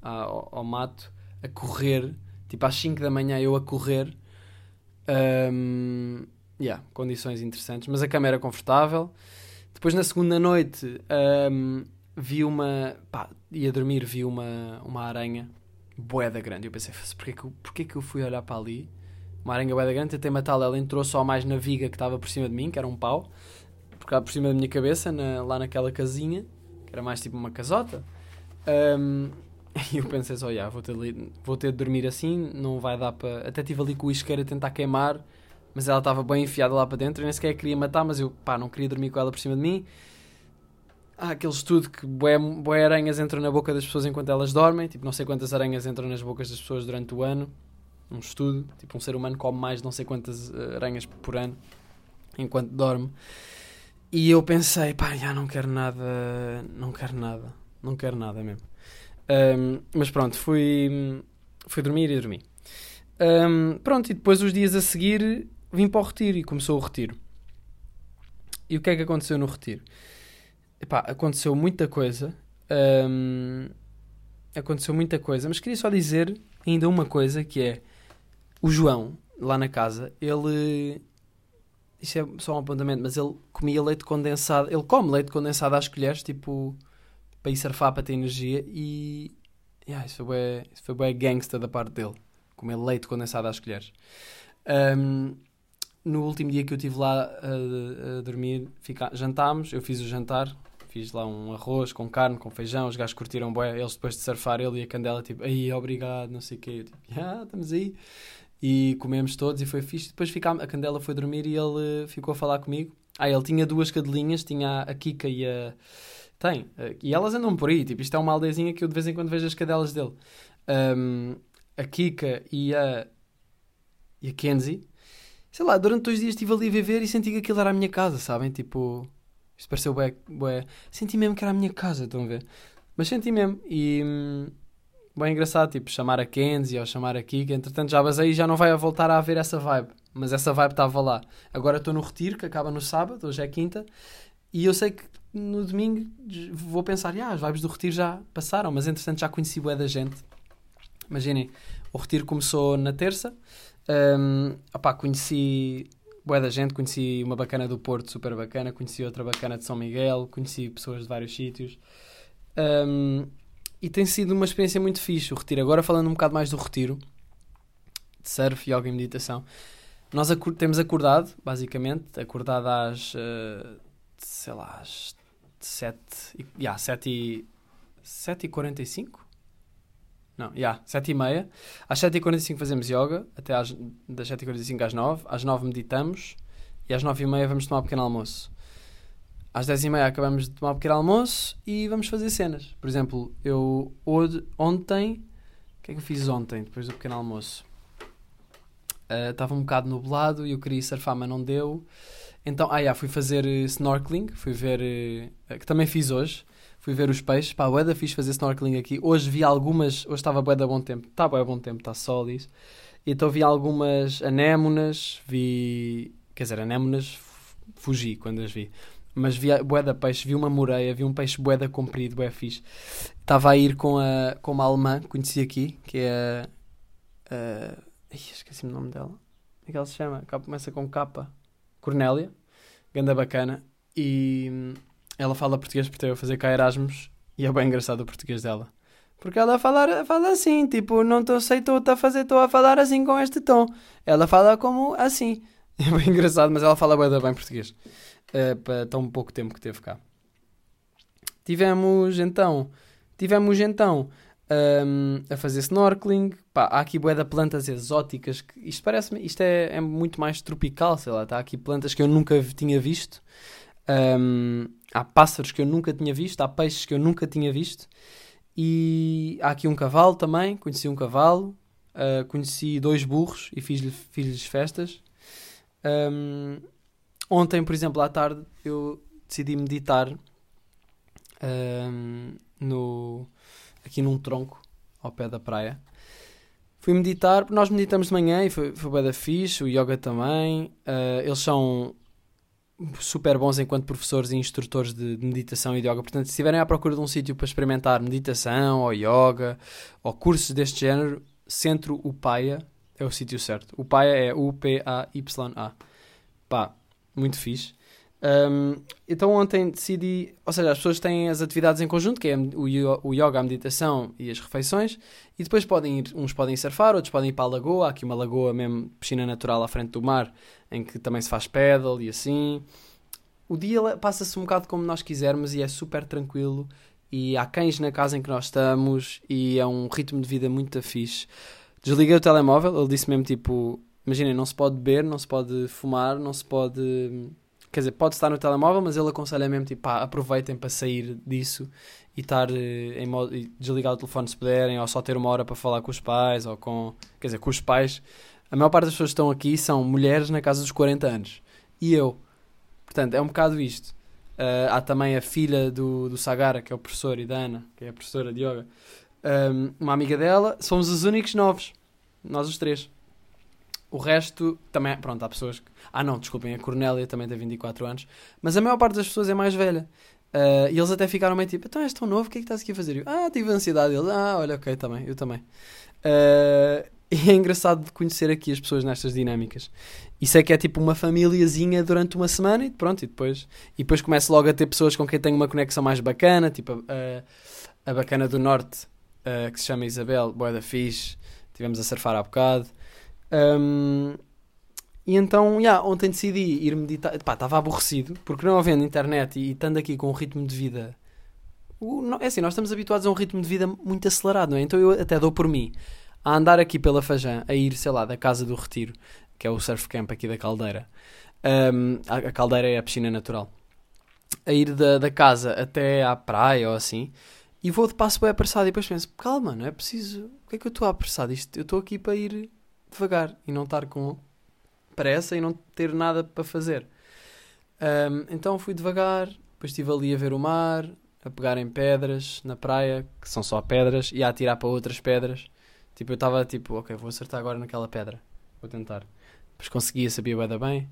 ao, ao mato, a correr, tipo às 5 da manhã eu a correr. Um, yeah, condições interessantes, mas a cama era confortável. Depois na segunda noite um, vi uma. Pá, ia dormir, vi uma, uma aranha boeda grande. Eu pensei, porquê que, que eu fui olhar para ali? Uma aranha boeda grande, tentei matá-la, ela entrou só mais na viga que estava por cima de mim, que era um pau, por, por cima da minha cabeça, na, lá naquela casinha, que era mais tipo uma casota. Um, e eu pensei só, yeah, vou, ter, vou ter de dormir assim, não vai dar para. Até estive ali com o isqueiro a tentar queimar, mas ela estava bem enfiada lá para dentro. Eu nem sequer queria matar, mas eu pá, não queria dormir com ela por cima de mim. Há aquele estudo que boé, boé aranhas entram na boca das pessoas enquanto elas dormem. Tipo, não sei quantas aranhas entram nas bocas das pessoas durante o ano. Um estudo. Tipo, um ser humano come mais de não sei quantas eh, aranhas por ano enquanto dorme. E eu pensei, pá, já não quero nada, não quero nada, não quero nada mesmo. Um, mas pronto, fui, fui dormir e dormi. Um, pronto, e depois os dias a seguir vim para o retiro e começou o retiro. E o que é que aconteceu no retiro? Epá, aconteceu muita coisa. Um, aconteceu muita coisa, mas queria só dizer ainda uma coisa que é o João, lá na casa, ele. Isto é só um apontamento, mas ele comia leite condensado. Ele come leite condensado às colheres, tipo para ir surfar para ter energia e yeah, isso, foi bem, isso foi bem gangsta da parte dele. Comer leite condensado às colheres. Um, no último dia que eu estive lá a, a dormir fica, jantámos, eu fiz o jantar fiz lá um arroz com carne, com feijão os gajos curtiram bem, eles depois de surfar ele e a Candela tipo, aí obrigado, não sei o quê eu tipo, ah, estamos aí e comemos todos e foi fixe. Depois fica, a Candela foi dormir e ele ficou a falar comigo. Ah, ele tinha duas cadelinhas, tinha a Kika e a tem. E elas andam por aí. Tipo, isto é uma aldeizinha que eu de vez em quando vejo as cadelas dele. Um, a Kika e a, e a Kenzie. Sei lá, durante dois dias estive ali a viver e senti que aquilo era a minha casa, sabem? Tipo, isto pareceu bué, bué. Senti mesmo que era a minha casa, estão a ver? Mas senti mesmo. E hum, bem engraçado, tipo, chamar a Kenzie ou chamar a Kika. Entretanto, já basei já não vai voltar a haver essa vibe. Mas essa vibe estava lá. Agora estou no retiro, que acaba no sábado, hoje é quinta. E eu sei que no domingo vou pensar, ah, as vibes do retiro já passaram, mas entretanto já conheci bué da gente. Imaginem, o retiro começou na terça, um, opá, conheci bué da gente, conheci uma bacana do Porto, super bacana, conheci outra bacana de São Miguel, conheci pessoas de vários sítios. Um, e tem sido uma experiência muito fixe o retiro. Agora falando um bocado mais do retiro, de surf, yoga e meditação, nós temos acordado, basicamente, acordado às, uh, sei lá, às 7 e, yeah, 7 e, 7 e 45? Não, já, yeah, 7 e meia. Às 7 e 45 fazemos yoga, até às, das 7 e 45 às 9. Às 9 meditamos e às 9 e meia vamos tomar um pequeno almoço. Às 10 e meia acabamos de tomar um pequeno almoço e vamos fazer cenas. Por exemplo, eu ontem, o que é que eu fiz ontem, depois do pequeno almoço? Uh, estava um bocado nublado e eu queria surfar, mas não deu. Então, ah, yeah, fui fazer uh, snorkeling, fui ver, uh, que também fiz hoje, fui ver os peixes, pá, bué fixe fazer snorkeling aqui. Hoje vi algumas, hoje estava bué bom tempo, está bué bom tempo, está sol isso. Então vi algumas anémonas, vi, quer dizer, anémonas, fugi quando as vi. Mas vi bué peixe, vi uma moreia, vi um peixe bué comprido, bué fixe. Estava a ir com, a, com uma alemã, conheci aqui, que é a esqueci-me o nome dela. Como é que ela se chama? Começa com capa. Cornélia, ganda bacana, e ela fala português porque eu a fazer cá Erasmus e é bem engraçado o português dela. Porque ela fala, fala assim, tipo, não tô, sei, estou a fazer, estou a falar assim com este tom. Ela fala como assim. É bem engraçado, mas ela fala bem, bem português. Uh, para tão pouco tempo que teve cá. Tivemos então, tivemos então um, a fazer snorkeling. Pá, há aqui bué de plantas exóticas. Que, isto parece isto é, é, muito mais tropical, sei lá. Está aqui plantas que eu nunca tinha visto. Um, há pássaros que eu nunca tinha visto. Há peixes que eu nunca tinha visto. E há aqui um cavalo também. Conheci um cavalo. Uh, conheci dois burros e fiz-lhes fiz festas. Um, ontem, por exemplo, à tarde, eu decidi meditar no aqui num tronco ao pé da praia. Fui meditar, nós meditamos de manhã e foi, bem da fixe, o yoga também. Uh, eles são super bons enquanto professores e instrutores de, de, meditação e de yoga. Portanto, se estiverem à procura de um sítio para experimentar meditação ou yoga ou cursos deste género, Centro Upaya é o sítio certo. Upaya é U-P-A-Y-A. Pá, muito fixe. Um, então ontem decidi, ou seja, as pessoas têm as atividades em conjunto, que é o, yoga, a meditação e as refeições, e depois podem ir, uns podem surfar, outros podem ir para a lagoa, há aqui uma lagoa mesmo, piscina natural à frente do mar, em que também se faz pedal e assim. O dia passa-se um bocado como nós quisermos e é super tranquilo, e há cães na casa em que nós estamos, e é um ritmo de vida muito fixe. Desliguei o telemóvel, ele disse mesmo tipo, imaginem, não se pode beber, não se pode fumar, não se pode Quer dizer, pode estar no telemóvel, mas ele aconselha mesmo, tipo, pá, aproveitem para sair disso e estar eh, em modo, desligar o telefone se puderem, ou só ter uma hora para falar com os pais, ou com, quer dizer, com os pais. A maior parte das pessoas que estão aqui são mulheres na casa dos 40 anos. E eu. Portanto, é um bocado isto. Uh, há também a filha do, do Sagara, que é o professor, e da Ana, que é a professora de yoga. Um, uma amiga dela. Somos os únicos novos. Nós os três. O resto também, pronto, há pessoas que. Ah, não, desculpem, a Cornélia também tem 24 anos, mas a maior parte das pessoas é mais velha. Uh, e eles até ficaram meio tipo: então és tão novo, o que é que estás aqui a fazer? Eu, ah, tive ansiedade. Eles, ah, olha, ok, também, eu também. Uh, e é engraçado de conhecer aqui as pessoas nestas dinâmicas. Isso é que é tipo uma famíliazinha durante uma semana e pronto, e depois, e depois começo logo a ter pessoas com quem tenho uma conexão mais bacana, tipo a, a bacana do Norte, uh, que se chama Isabel, boa da fixe, tivemos a surfar há bocado. Um, e então, yeah, ontem decidi ir meditar. Pá, estava aborrecido, porque não havendo internet e, estando aqui com um ritmo de vida. É assim, nós estamos habituados a um ritmo de vida muito acelerado, não é? Então eu até dou por mim a andar aqui pela Fajã, a ir, sei lá, da Casa do Retiro, que é o surf camp aqui da Caldeira. Um, a, a, Caldeira é a piscina natural. A ir da, da casa até à praia ou assim. E vou de passo bem apressado. E depois penso, calma, não é preciso. O que é que eu estou apressado? Isto, eu estou aqui para ir devagar e não estar com pressa e não ter nada para fazer. Um, então fui devagar, depois estive ali a ver o mar, a pegar em pedras na praia, que são só pedras, e a atirar para outras pedras. Tipo, eu estava tipo, ok, vou acertar agora naquela pedra. Vou tentar. Depois conseguia, sabia bem bem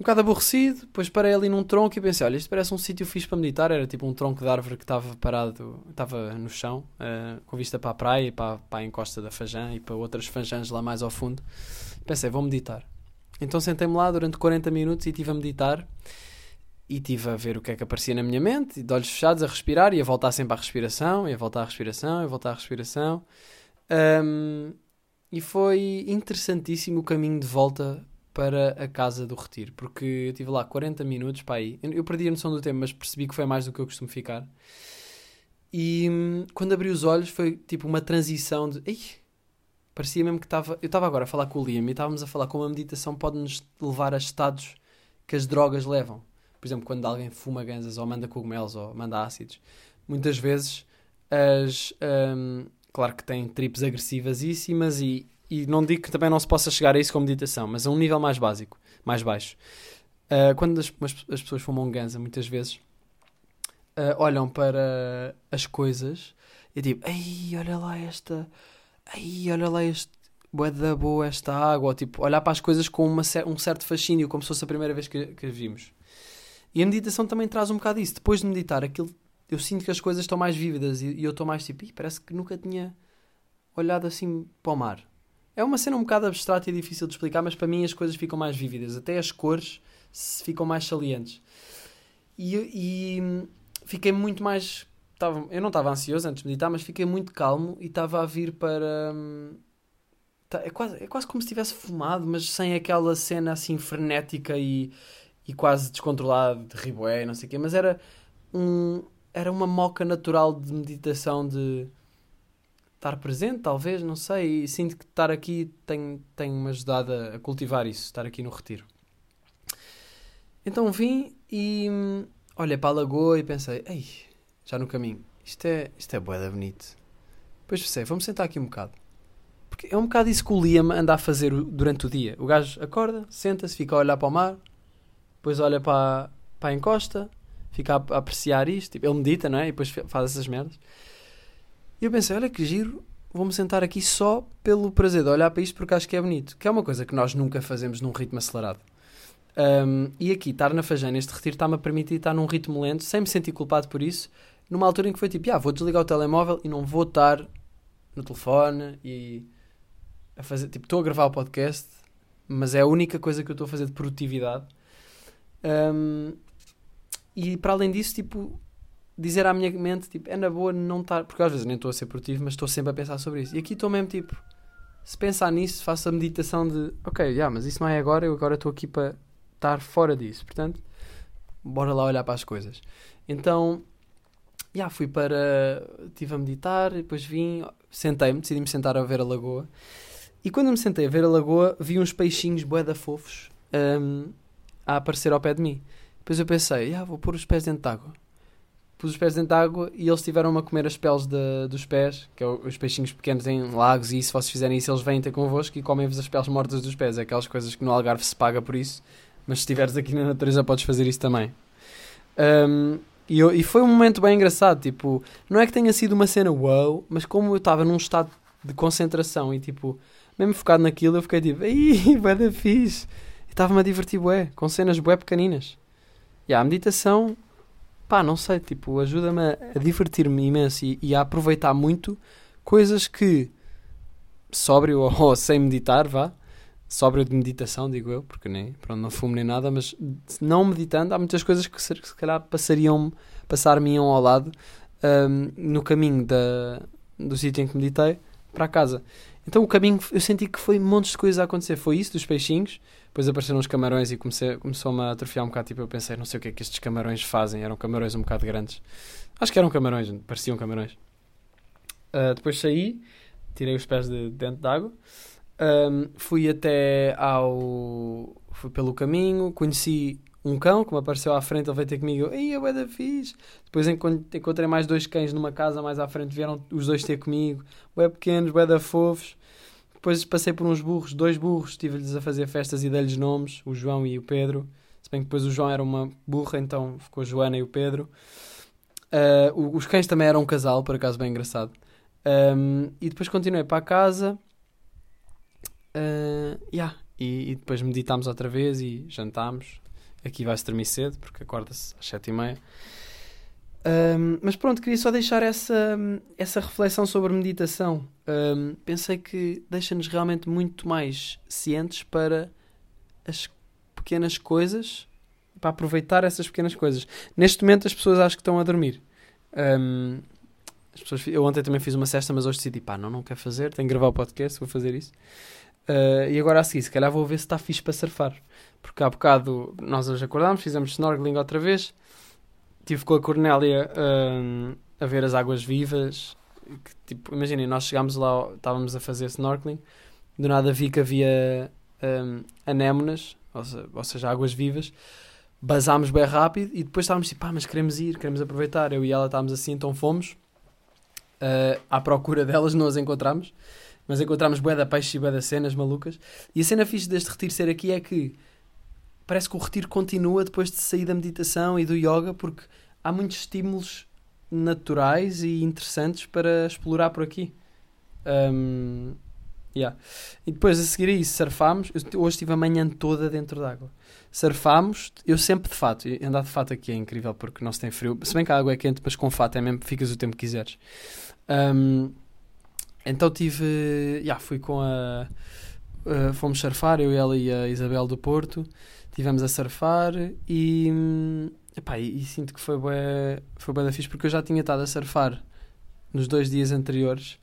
um bocado aborrecido, depois parei ali num tronco e pensei, olha, isto parece um sítio fixe para meditar, era tipo um tronco de árvore que estava parado, estava no chão, uh, com vista para a praia e para, para a encosta da Fajã e para outras Fajãs lá mais ao fundo. Pensei, vou meditar. Então sentei-me lá durante 40 minutos e estive a meditar e estive a ver o que é que aparecia na minha mente, de olhos fechados, a respirar, e a voltar sempre à respiração, e a voltar à respiração, e a voltar à respiração. Um, e foi interessantíssimo o caminho de volta para a casa do retiro, porque eu tive lá 40 minutos para aí. Eu perdi a noção do tempo, mas percebi que foi mais do que eu costumo ficar. E hum, quando abri os olhos foi tipo uma transição de. Parecia mesmo que estava. Eu estava agora a falar com o Liam e estávamos a falar como a meditação pode nos levar a estados que as drogas levam. Por exemplo, quando alguém fuma ganzas ou manda cogumelos ou manda ácidos, muitas vezes as. Hum, claro que tem trips agressivasíssimas e e não digo que também não se possa chegar a isso com meditação, mas a um nível mais básico, mais baixo. Uh, quando as, as, pessoas fumam ganza, muitas vezes uh, olham para as coisas e tipo, ei, olha lá esta, ei, olha lá este, boa da boa esta água, ou tipo, olhar para as coisas com uma, um certo fascínio, como se fosse a primeira vez que, que vimos. E a meditação também traz um bocado isso. Depois de meditar, aquilo, eu sinto que as coisas estão mais vívidas e, e eu estou mais tipo, parece que nunca tinha olhado assim para o mar. É uma cena um bocado abstrata e difícil de explicar, mas para mim as coisas ficam mais vívidas. Até as cores ficam mais salientes. E, e fiquei muito mais. Tava, eu não estava ansioso antes de meditar, mas fiquei muito calmo e estava a vir para. Tá, é, quase, é quase como se tivesse fumado, mas sem aquela cena assim frenética e, e quase descontrolada de riboé, não sei o quê. Mas era, um, era uma moca natural de meditação de estar presente, talvez, não sei. E sinto que estar aqui tem, tem me ajudado a, cultivar isso, estar aqui no retiro. Então vim e olhei para a lagoa e pensei, ei, já no caminho, isto é, isto é boeda bonito. Depois pensei, vamos sentar aqui um bocado. Porque é um bocado isso que o Liam anda a fazer durante o dia. O gajo acorda, senta-se, fica a olhar para o mar, depois olha para, para a encosta, fica a, a apreciar isto. Tipo, ele medita, não é? E depois faz essas merdas. E eu pensei, olha que giro, vou-me sentar aqui só pelo prazer de olhar para isto porque acho que é bonito. Que é uma coisa que nós nunca fazemos num ritmo acelerado. Um, e aqui, estar na Fajana, este retiro está-me a permitir estar num ritmo lento, sem me sentir culpado por isso, numa altura em que foi tipo, ah, vou desligar o telemóvel e não vou estar no telefone e a fazer, tipo, estou a gravar o podcast, mas é a única coisa que eu estou a fazer de produtividade. Um, e para além disso, tipo, dizer à minha mente, tipo, é na boa não estar, porque às vezes nem estou a ser produtivo, mas estou sempre a pensar sobre isso. E aqui estou mesmo, tipo, se pensar nisso, faço a meditação de, ok, yeah, mas isso não é agora, eu agora estou aqui para estar fora disso. Portanto, bora lá olhar para as coisas. Então, já yeah, fui para. Estive a meditar, depois vim, sentei-me, decidi-me sentar a ver a lagoa. E quando me sentei a ver a lagoa, vi uns peixinhos boeda fofos um, a aparecer ao pé de mim. Depois eu pensei, ah, vou pôr os pés dentro de água. Pus os pés dentro de água e eles tiveram a comer as peles de, dos pés, que é os peixinhos pequenos em lagos, e se vocês fizerem isso, eles vêm ter convosco e comem-vos as peles mortas dos pés. É aquelas coisas que no Algarve se paga por isso mas se estiveres aqui na natureza podes fazer isso também. Um, e, eu, e, foi um momento bem engraçado, tipo, não é que tenha sido uma cena wow, mas como eu estava num estado de concentração e tipo, mesmo focado naquilo, eu fiquei tipo, ai, bué da fixe. Estava-me a divertir bué, com cenas bué pequeninas. E a meditação, pá, não sei, tipo, ajuda-me a, divertir-me imenso e, e, a aproveitar muito coisas que, sóbrio ou, sem meditar, vá, sóbrio de meditação, digo eu, porque nem, pronto, não fumo nem nada, mas não meditando, há muitas coisas que se, se calhar passariam, passar-me-iam ao lado um, no caminho da, do sítio em que meditei para casa. Então o caminho, eu senti que foi montes de coisas a acontecer. Foi isso dos peixinhos, depois apareceram os camarões e começou-me a atrofiar um bocado. Tipo, eu pensei, não sei o que é que estes camarões fazem. Eram camarões um bocado grandes. Acho que eram camarões, pareciam camarões. Uh, depois saí, tirei os pés de dentro d'água. Um, fui até ao. Fui pelo caminho, conheci um cão que me apareceu à frente, ele veio ter comigo, ei, é da fixe. Depois encontrei mais dois cães numa casa mais à frente, vieram os dois ter comigo, bué pequenos, bué da fofos. Depois passei por uns burros, dois burros, estive-lhes a fazer festas e dei-lhes nomes, o João e o Pedro. Se bem que depois o João era uma burra, então ficou a Joana e o Pedro. Uh, os cães também eram um casal, por acaso bem engraçado. Um, e depois continuei para a casa Uh, yeah. e, e, depois meditámos outra vez e jantámos. Aqui vai-se dormir cedo, porque acorda-se às sete e meia. Um, mas pronto, queria só deixar essa, essa reflexão sobre meditação. Um, pensei que deixa-nos realmente muito mais cientes para as pequenas coisas, para aproveitar essas pequenas coisas. Neste momento, as pessoas acho que estão a dormir. Um, as pessoas, eu ontem também fiz uma cesta, mas hoje decidi, pá, não, não quero fazer, tenho que gravar o podcast, vou fazer isso. Uh, e agora a seguir, se calhar vou ver se está fixe para surfar. Porque há bocado nós hoje acordámos, fizemos snorkeling outra vez. Estive com a Cornélia uh, a ver as águas vivas. Tipo, imaginem, nós chegámos lá, estávamos a fazer snorkeling. Do nada vi que havia um, anémonas, ou seja, ou seja, águas vivas. Basámos bem rápido e depois estávamos tipo, pá, mas queremos ir, queremos aproveitar. Eu e ela estávamos assim, então fomos. Uh, à procura delas, não as encontramos mas encontramos bué da peixe e bué cenas malucas. E a cena fixe deste retiro ser aqui é que parece que o retiro continua depois de sair da meditação e do yoga, porque há muitos estímulos naturais e interessantes para explorar por aqui. Um, yeah. E depois a seguir a isso, surfámos. Eu, hoje estive a manhã toda dentro d'água. Surfámos, eu sempre de fato. Andar de fato aqui é incrível porque não se tem frio. Se bem que a água é quente, mas com fato é mesmo, ficas o tempo que quiseres. Um, então tive. Já, fui com a. Uh, fomos surfar, eu, ela e a Isabel do Porto. Tivemos a surfar e. Epá, e, e sinto que foi bem, foi bem da fixe porque eu já tinha estado a surfar nos dois dias anteriores.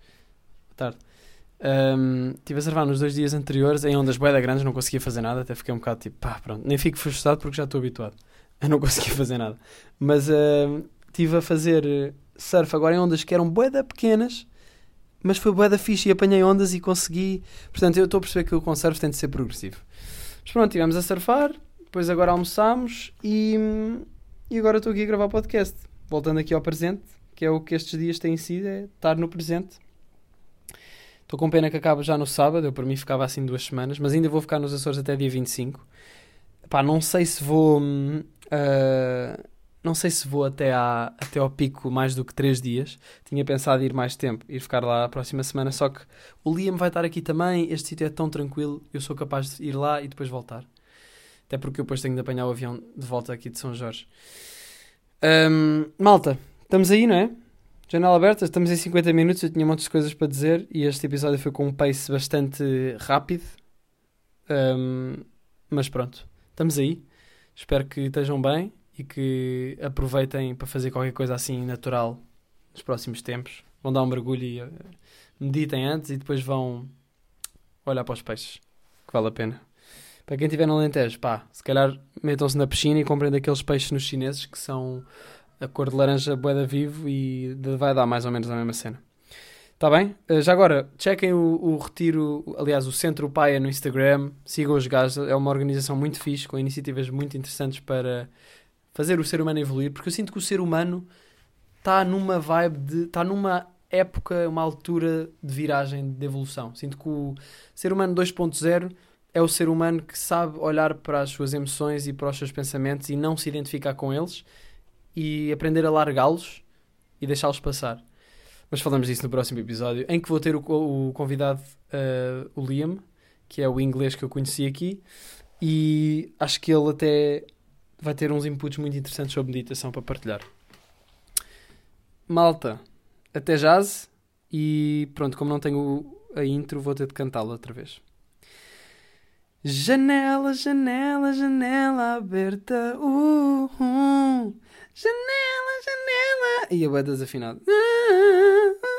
Tarde. Um, estive a surfar nos dois dias anteriores em ondas bué grandes, não conseguia fazer nada, até fiquei um bocado tipo, pá, pronto, nem fico frustrado porque já estou habituado. Eu não conseguia fazer nada. Mas uh, estive a fazer surf agora em ondas que eram bué pequenas mas foi bué da fixe e apanhei ondas e consegui. Portanto, eu estou a perceber que o conservo tem de ser progressivo. Mas pronto, estivemos a surfar, depois agora almoçámos e, e agora estou aqui a gravar o podcast. Voltando aqui ao presente, que é o que estes dias têm sido, é estar no presente. Estou com pena que acaba já no sábado, eu para mim ficava assim duas semanas, mas ainda vou ficar nos Açores até dia 25. Pá, não sei se vou. Uh, não sei se vou até, à, até ao pico mais do que 3 dias. Tinha pensado ir mais tempo, ir ficar lá a próxima semana, só que o Liam vai estar aqui também. Este sítio é tão tranquilo, eu sou capaz de ir lá e depois voltar. Até porque eu depois tenho de apanhar o avião de volta aqui de São Jorge. Ahm, malta, estamos aí, não é? Janela aberta, estamos em 50 minutos. Eu tinha muitas de coisas para dizer e este episódio foi com um pace bastante rápido. Ahm, mas pronto, estamos aí. Espero que estejam bem e que aproveitem para fazer qualquer coisa assim natural nos próximos tempos. Vão dar um mergulho e uh, meditem antes e depois vão olhar para os peixes, que vale a pena. Para quem estiver no Alentejo, pá, se calhar metam-se na piscina e comprem daqueles peixes nos chineses que são a cor de laranja boeda vivo e vai dar mais ou menos a mesma cena. Está bem? Uh, Já agora, chequem o, o Retiro, aliás, o Centro Paia no Instagram, sigam os gajos, é uma organização muito fixe, com iniciativas muito interessantes para fazer o ser humano evoluir, porque eu sinto que o ser humano está numa vibe de. está numa época, uma altura de viragem, de evolução. Sinto que o ser humano 2.0 é o ser humano que sabe olhar para as suas emoções e para os seus pensamentos e não se identificar com eles e aprender a largá-los e deixá-los passar. Mas falamos disso no próximo episódio, em que vou ter o, o convidado, uh, o Liam, que é o inglês que eu conheci aqui, e acho que ele até vai ter uns inputs muito interessantes sobre meditação para partilhar. Malta, até jazz, e pronto, como não tenho a intro, vou ter de cantá-la outra vez. Janela, janela, janela aberta. Uh, uh. Janela, janela. E a boa desafinada. Uh, uh. Ah, ah.